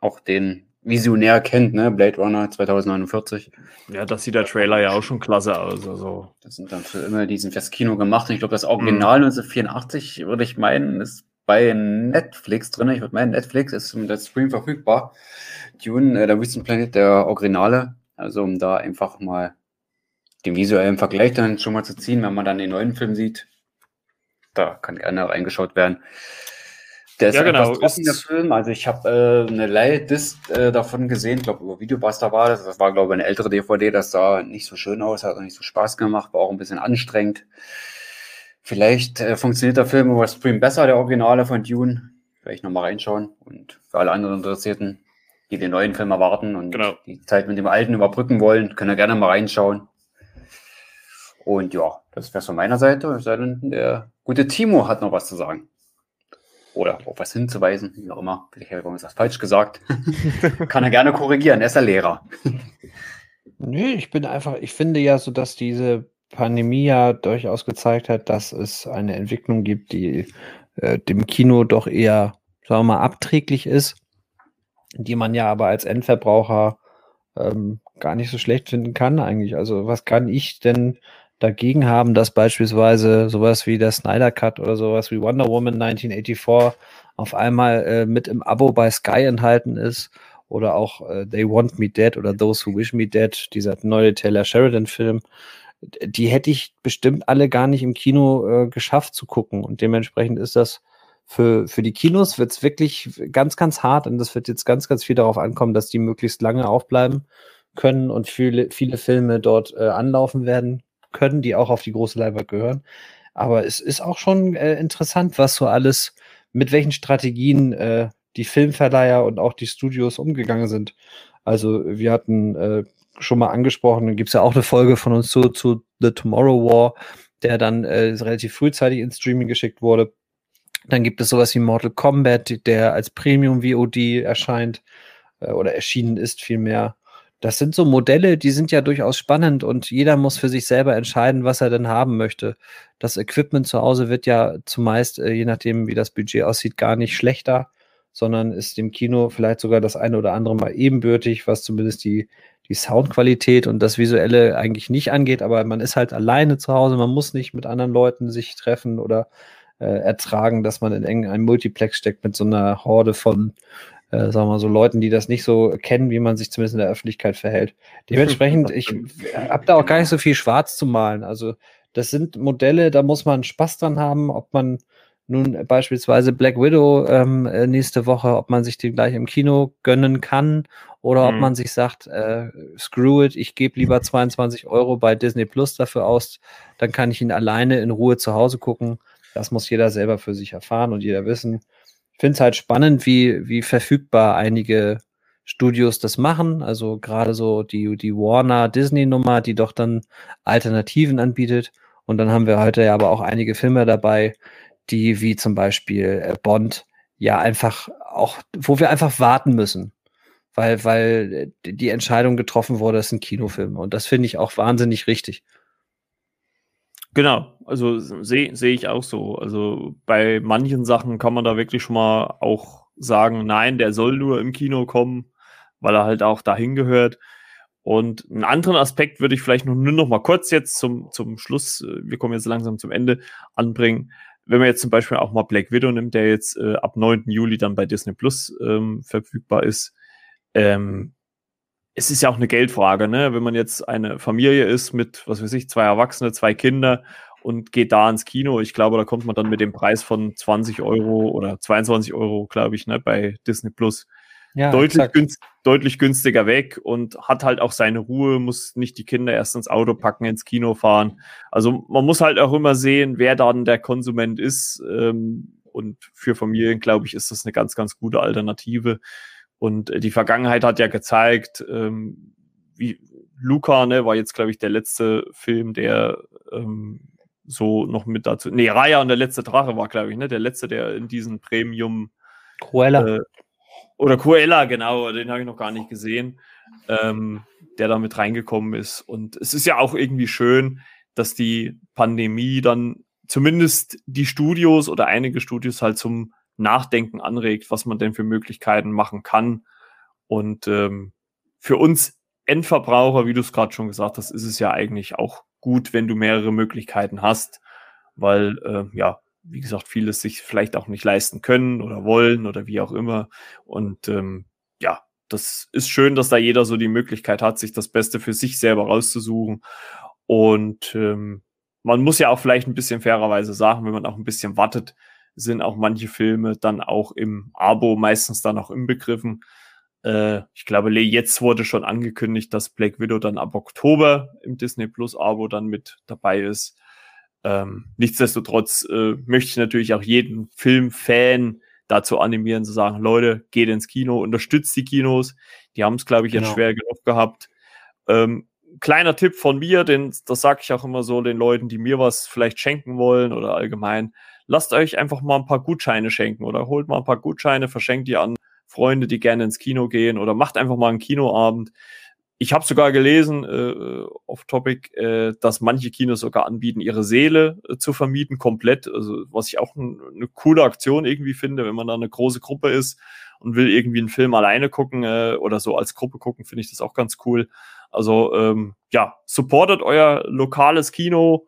auch den Visionär kennt, ne? Blade Runner 2049. Ja, das sieht der Trailer ja auch schon klasse aus. Also. Das sind dann für immer, die sind fürs Kino gemacht. Und ich glaube, das Original mhm. 1984, würde ich meinen, ist bei Netflix drin. Ich würde meinen, Netflix ist der Stream verfügbar. Dune, äh, der Wüstenplanet, der Originale. Also, um da einfach mal den visuellen Vergleich dann schon mal zu ziehen, wenn man dann den neuen Film sieht. Da kann gerne reingeschaut werden. Der ist ja, genau. Trocken, der Film. Also ich habe äh, eine Leihdisc äh, davon gesehen, glaube über Videobuster war das. Das war, glaube ich, eine ältere DVD, das sah nicht so schön aus, hat auch nicht so Spaß gemacht, war auch ein bisschen anstrengend. Vielleicht äh, funktioniert der Film über Stream besser, der Originale von Dune. Vielleicht nochmal reinschauen. Und für alle anderen Interessierten, die den neuen Film erwarten und genau. die Zeit mit dem alten überbrücken wollen, können ja gerne mal reinschauen. Und ja, das wäre von meiner Seite. Der gute Timo hat noch was zu sagen oder auf was hinzuweisen, wie auch immer. Vielleicht habe ich was falsch gesagt. Kann er gerne korrigieren, er ist der Lehrer. Nö, ich bin einfach, ich finde ja so, dass diese Pandemie ja durchaus gezeigt hat, dass es eine Entwicklung gibt, die äh, dem Kino doch eher, sagen wir mal, abträglich ist, die man ja aber als Endverbraucher ähm, gar nicht so schlecht finden kann eigentlich. Also was kann ich denn dagegen haben, dass beispielsweise sowas wie der Snyder Cut oder sowas wie Wonder Woman 1984 auf einmal äh, mit im Abo bei Sky enthalten ist oder auch äh, They Want Me Dead oder Those Who Wish Me Dead, dieser neue Taylor Sheridan Film, die hätte ich bestimmt alle gar nicht im Kino äh, geschafft zu gucken und dementsprechend ist das für, für die Kinos wird es wirklich ganz, ganz hart und das wird jetzt ganz, ganz viel darauf ankommen, dass die möglichst lange aufbleiben können und viele, viele Filme dort äh, anlaufen werden können, die auch auf die große Leinwand gehören. Aber es ist auch schon äh, interessant, was so alles, mit welchen Strategien äh, die Filmverleiher und auch die Studios umgegangen sind. Also wir hatten äh, schon mal angesprochen, gibt es ja auch eine Folge von uns zu, zu The Tomorrow War, der dann äh, relativ frühzeitig ins Streaming geschickt wurde. Dann gibt es sowas wie Mortal Kombat, der als Premium VOD erscheint äh, oder erschienen ist vielmehr. Das sind so Modelle, die sind ja durchaus spannend und jeder muss für sich selber entscheiden, was er denn haben möchte. Das Equipment zu Hause wird ja zumeist, äh, je nachdem, wie das Budget aussieht, gar nicht schlechter, sondern ist dem Kino vielleicht sogar das eine oder andere mal ebenbürtig, was zumindest die, die Soundqualität und das Visuelle eigentlich nicht angeht. Aber man ist halt alleine zu Hause, man muss nicht mit anderen Leuten sich treffen oder äh, ertragen, dass man in irgendeinem Multiplex steckt mit so einer Horde von äh, sagen wir mal so Leuten, die das nicht so kennen, wie man sich zumindest in der Öffentlichkeit verhält. Dementsprechend, ich habe da auch gar nicht so viel schwarz zu malen. Also das sind Modelle, da muss man Spaß dran haben, ob man nun beispielsweise Black Widow ähm, äh, nächste Woche, ob man sich den gleich im Kino gönnen kann oder mhm. ob man sich sagt, äh, screw it, ich gebe lieber 22 Euro bei Disney Plus dafür aus, dann kann ich ihn alleine in Ruhe zu Hause gucken. Das muss jeder selber für sich erfahren und jeder wissen. Ich finde es halt spannend, wie, wie verfügbar einige Studios das machen. Also gerade so die, die Warner-Disney-Nummer, die doch dann Alternativen anbietet. Und dann haben wir heute ja aber auch einige Filme dabei, die wie zum Beispiel äh, Bond ja einfach auch, wo wir einfach warten müssen, weil, weil die Entscheidung getroffen wurde, es sind Kinofilme. Und das finde ich auch wahnsinnig richtig. Genau, also sehe seh ich auch so. Also bei manchen Sachen kann man da wirklich schon mal auch sagen, nein, der soll nur im Kino kommen, weil er halt auch dahin gehört. Und einen anderen Aspekt würde ich vielleicht noch, nur noch mal kurz jetzt zum, zum Schluss, äh, wir kommen jetzt langsam zum Ende, anbringen wenn man jetzt zum Beispiel auch mal Black Widow nimmt, der jetzt äh, ab 9. Juli dann bei Disney Plus ähm, verfügbar ist, ähm, es ist ja auch eine Geldfrage, ne? Wenn man jetzt eine Familie ist mit, was weiß ich, zwei Erwachsene, zwei Kinder und geht da ins Kino, ich glaube, da kommt man dann mit dem Preis von 20 Euro oder 22 Euro, glaube ich, ne, bei Disney Plus ja, deutlich, günst, deutlich günstiger weg und hat halt auch seine Ruhe, muss nicht die Kinder erst ins Auto packen, ins Kino fahren. Also man muss halt auch immer sehen, wer dann der Konsument ist. Ähm, und für Familien, glaube ich, ist das eine ganz, ganz gute Alternative. Und äh, die Vergangenheit hat ja gezeigt, ähm, wie Luca, ne, war jetzt, glaube ich, der letzte Film, der ähm, so noch mit dazu. Nee, Raya und der letzte Drache war, glaube ich, ne, der letzte, der in diesen Premium Cruella. Äh, oder Cruella, genau, den habe ich noch gar nicht gesehen, ähm, der da mit reingekommen ist. Und es ist ja auch irgendwie schön, dass die Pandemie dann zumindest die Studios oder einige Studios halt zum Nachdenken anregt, was man denn für Möglichkeiten machen kann. Und ähm, für uns Endverbraucher, wie du es gerade schon gesagt hast, ist es ja eigentlich auch gut, wenn du mehrere Möglichkeiten hast, weil äh, ja, wie gesagt, vieles sich vielleicht auch nicht leisten können oder wollen oder wie auch immer. Und ähm, ja, das ist schön, dass da jeder so die Möglichkeit hat, sich das Beste für sich selber rauszusuchen. Und ähm, man muss ja auch vielleicht ein bisschen fairerweise sagen, wenn man auch ein bisschen wartet, sind auch manche Filme dann auch im Abo meistens dann auch inbegriffen. Äh, ich glaube, jetzt wurde schon angekündigt, dass Black Widow dann ab Oktober im Disney Plus Abo dann mit dabei ist. Ähm, nichtsdestotrotz äh, möchte ich natürlich auch jeden Filmfan dazu animieren, zu sagen, Leute, geht ins Kino, unterstützt die Kinos. Die haben es, glaube ich, genau. jetzt schwer genug gehabt. Ähm, kleiner Tipp von mir, denn das sage ich auch immer so den Leuten, die mir was vielleicht schenken wollen oder allgemein. Lasst euch einfach mal ein paar Gutscheine schenken oder holt mal ein paar Gutscheine, verschenkt die an Freunde, die gerne ins Kino gehen oder macht einfach mal einen Kinoabend ich habe sogar gelesen, äh, off Topic, äh, dass manche Kinos sogar anbieten, ihre Seele äh, zu vermieten, komplett. Also, was ich auch eine coole Aktion irgendwie finde, wenn man da eine große Gruppe ist und will irgendwie einen Film alleine gucken äh, oder so als Gruppe gucken, finde ich das auch ganz cool. Also, ähm, ja, supportet euer lokales Kino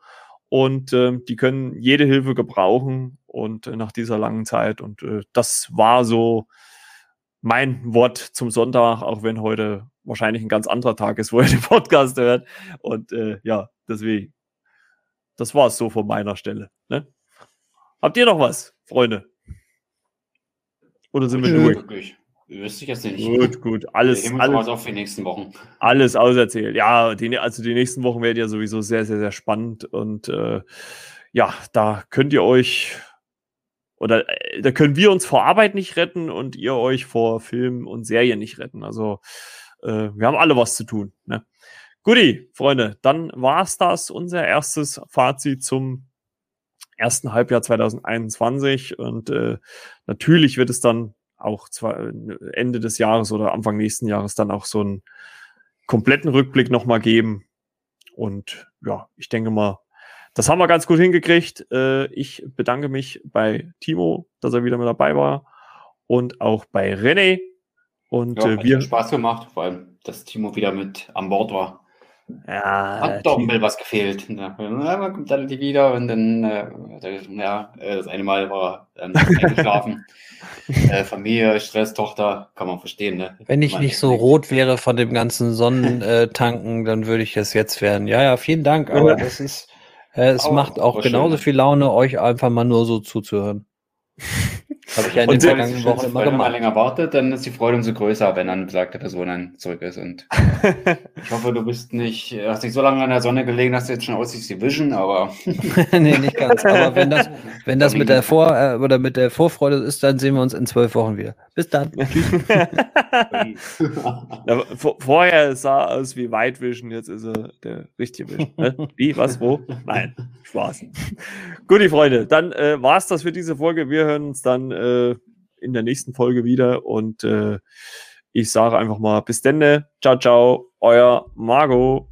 und äh, die können jede Hilfe gebrauchen und äh, nach dieser langen Zeit. Und äh, das war so mein Wort zum Sonntag, auch wenn heute wahrscheinlich ein ganz anderer Tag ist, wo ihr den Podcast hört. Und äh, ja, deswegen, das war es so von meiner Stelle. Ne? Habt ihr noch was, Freunde? Oder sind wir durch? Wirklich. Wüsste ich jetzt nicht. Gut, gut. Alles, wir alles auf die nächsten Wochen. Alles auserzählt. Ja, die, also die nächsten Wochen werden ja sowieso sehr, sehr, sehr spannend. Und äh, ja, da könnt ihr euch oder äh, da können wir uns vor Arbeit nicht retten und ihr euch vor Filmen und Serien nicht retten. Also äh, wir haben alle was zu tun. Ne? Guti, Freunde, dann war's das, unser erstes Fazit zum ersten Halbjahr 2021. Und äh, natürlich wird es dann auch zwar Ende des Jahres oder Anfang nächsten Jahres dann auch so einen kompletten Rückblick nochmal geben. Und ja, ich denke mal, das haben wir ganz gut hingekriegt. Äh, ich bedanke mich bei Timo, dass er wieder mit dabei war und auch bei René, und ja, äh, wir. Hat Spaß gemacht, vor allem, dass Timo wieder mit an Bord war. Ja, hat doch ein bisschen was gefehlt. Ja, man kommt dann wieder und dann, äh, ja, äh, das eine Mal war dann eingeschlafen. äh, Familie, Stress, Tochter, kann man verstehen. Ne? Wenn ich man nicht so rot wäre von dem ganzen Sonnentanken, dann würde ich es jetzt werden. Ja, ja, vielen Dank, aber das ist, äh, es auch, macht auch genauso schön. viel Laune, euch einfach mal nur so zuzuhören. Habe ich ja in den vergangenen Wochen immer gemacht. Wenn man länger wartet, dann ist die Freude umso größer, wenn dann besagte Person dann zurück ist. Und ich hoffe, du bist nicht, hast nicht so lange an der Sonne gelegen, dass du jetzt schon aussiehst wie Vision, aber. nee, nicht ganz. Aber wenn das, wenn das mit der Vor- äh, oder mit der Vorfreude ist, dann sehen wir uns in zwölf Wochen wieder. Bis dann. Ja, vorher sah er aus wie White Vision, jetzt ist er der richtige Vision. Ne? Wie, was, wo? Nein, Spaß. Gut, die Freunde, dann äh, war es das für diese Folge. Wir hören uns dann äh, in der nächsten Folge wieder und äh, ich sage einfach mal bis denne. Ciao, ciao, euer Margot.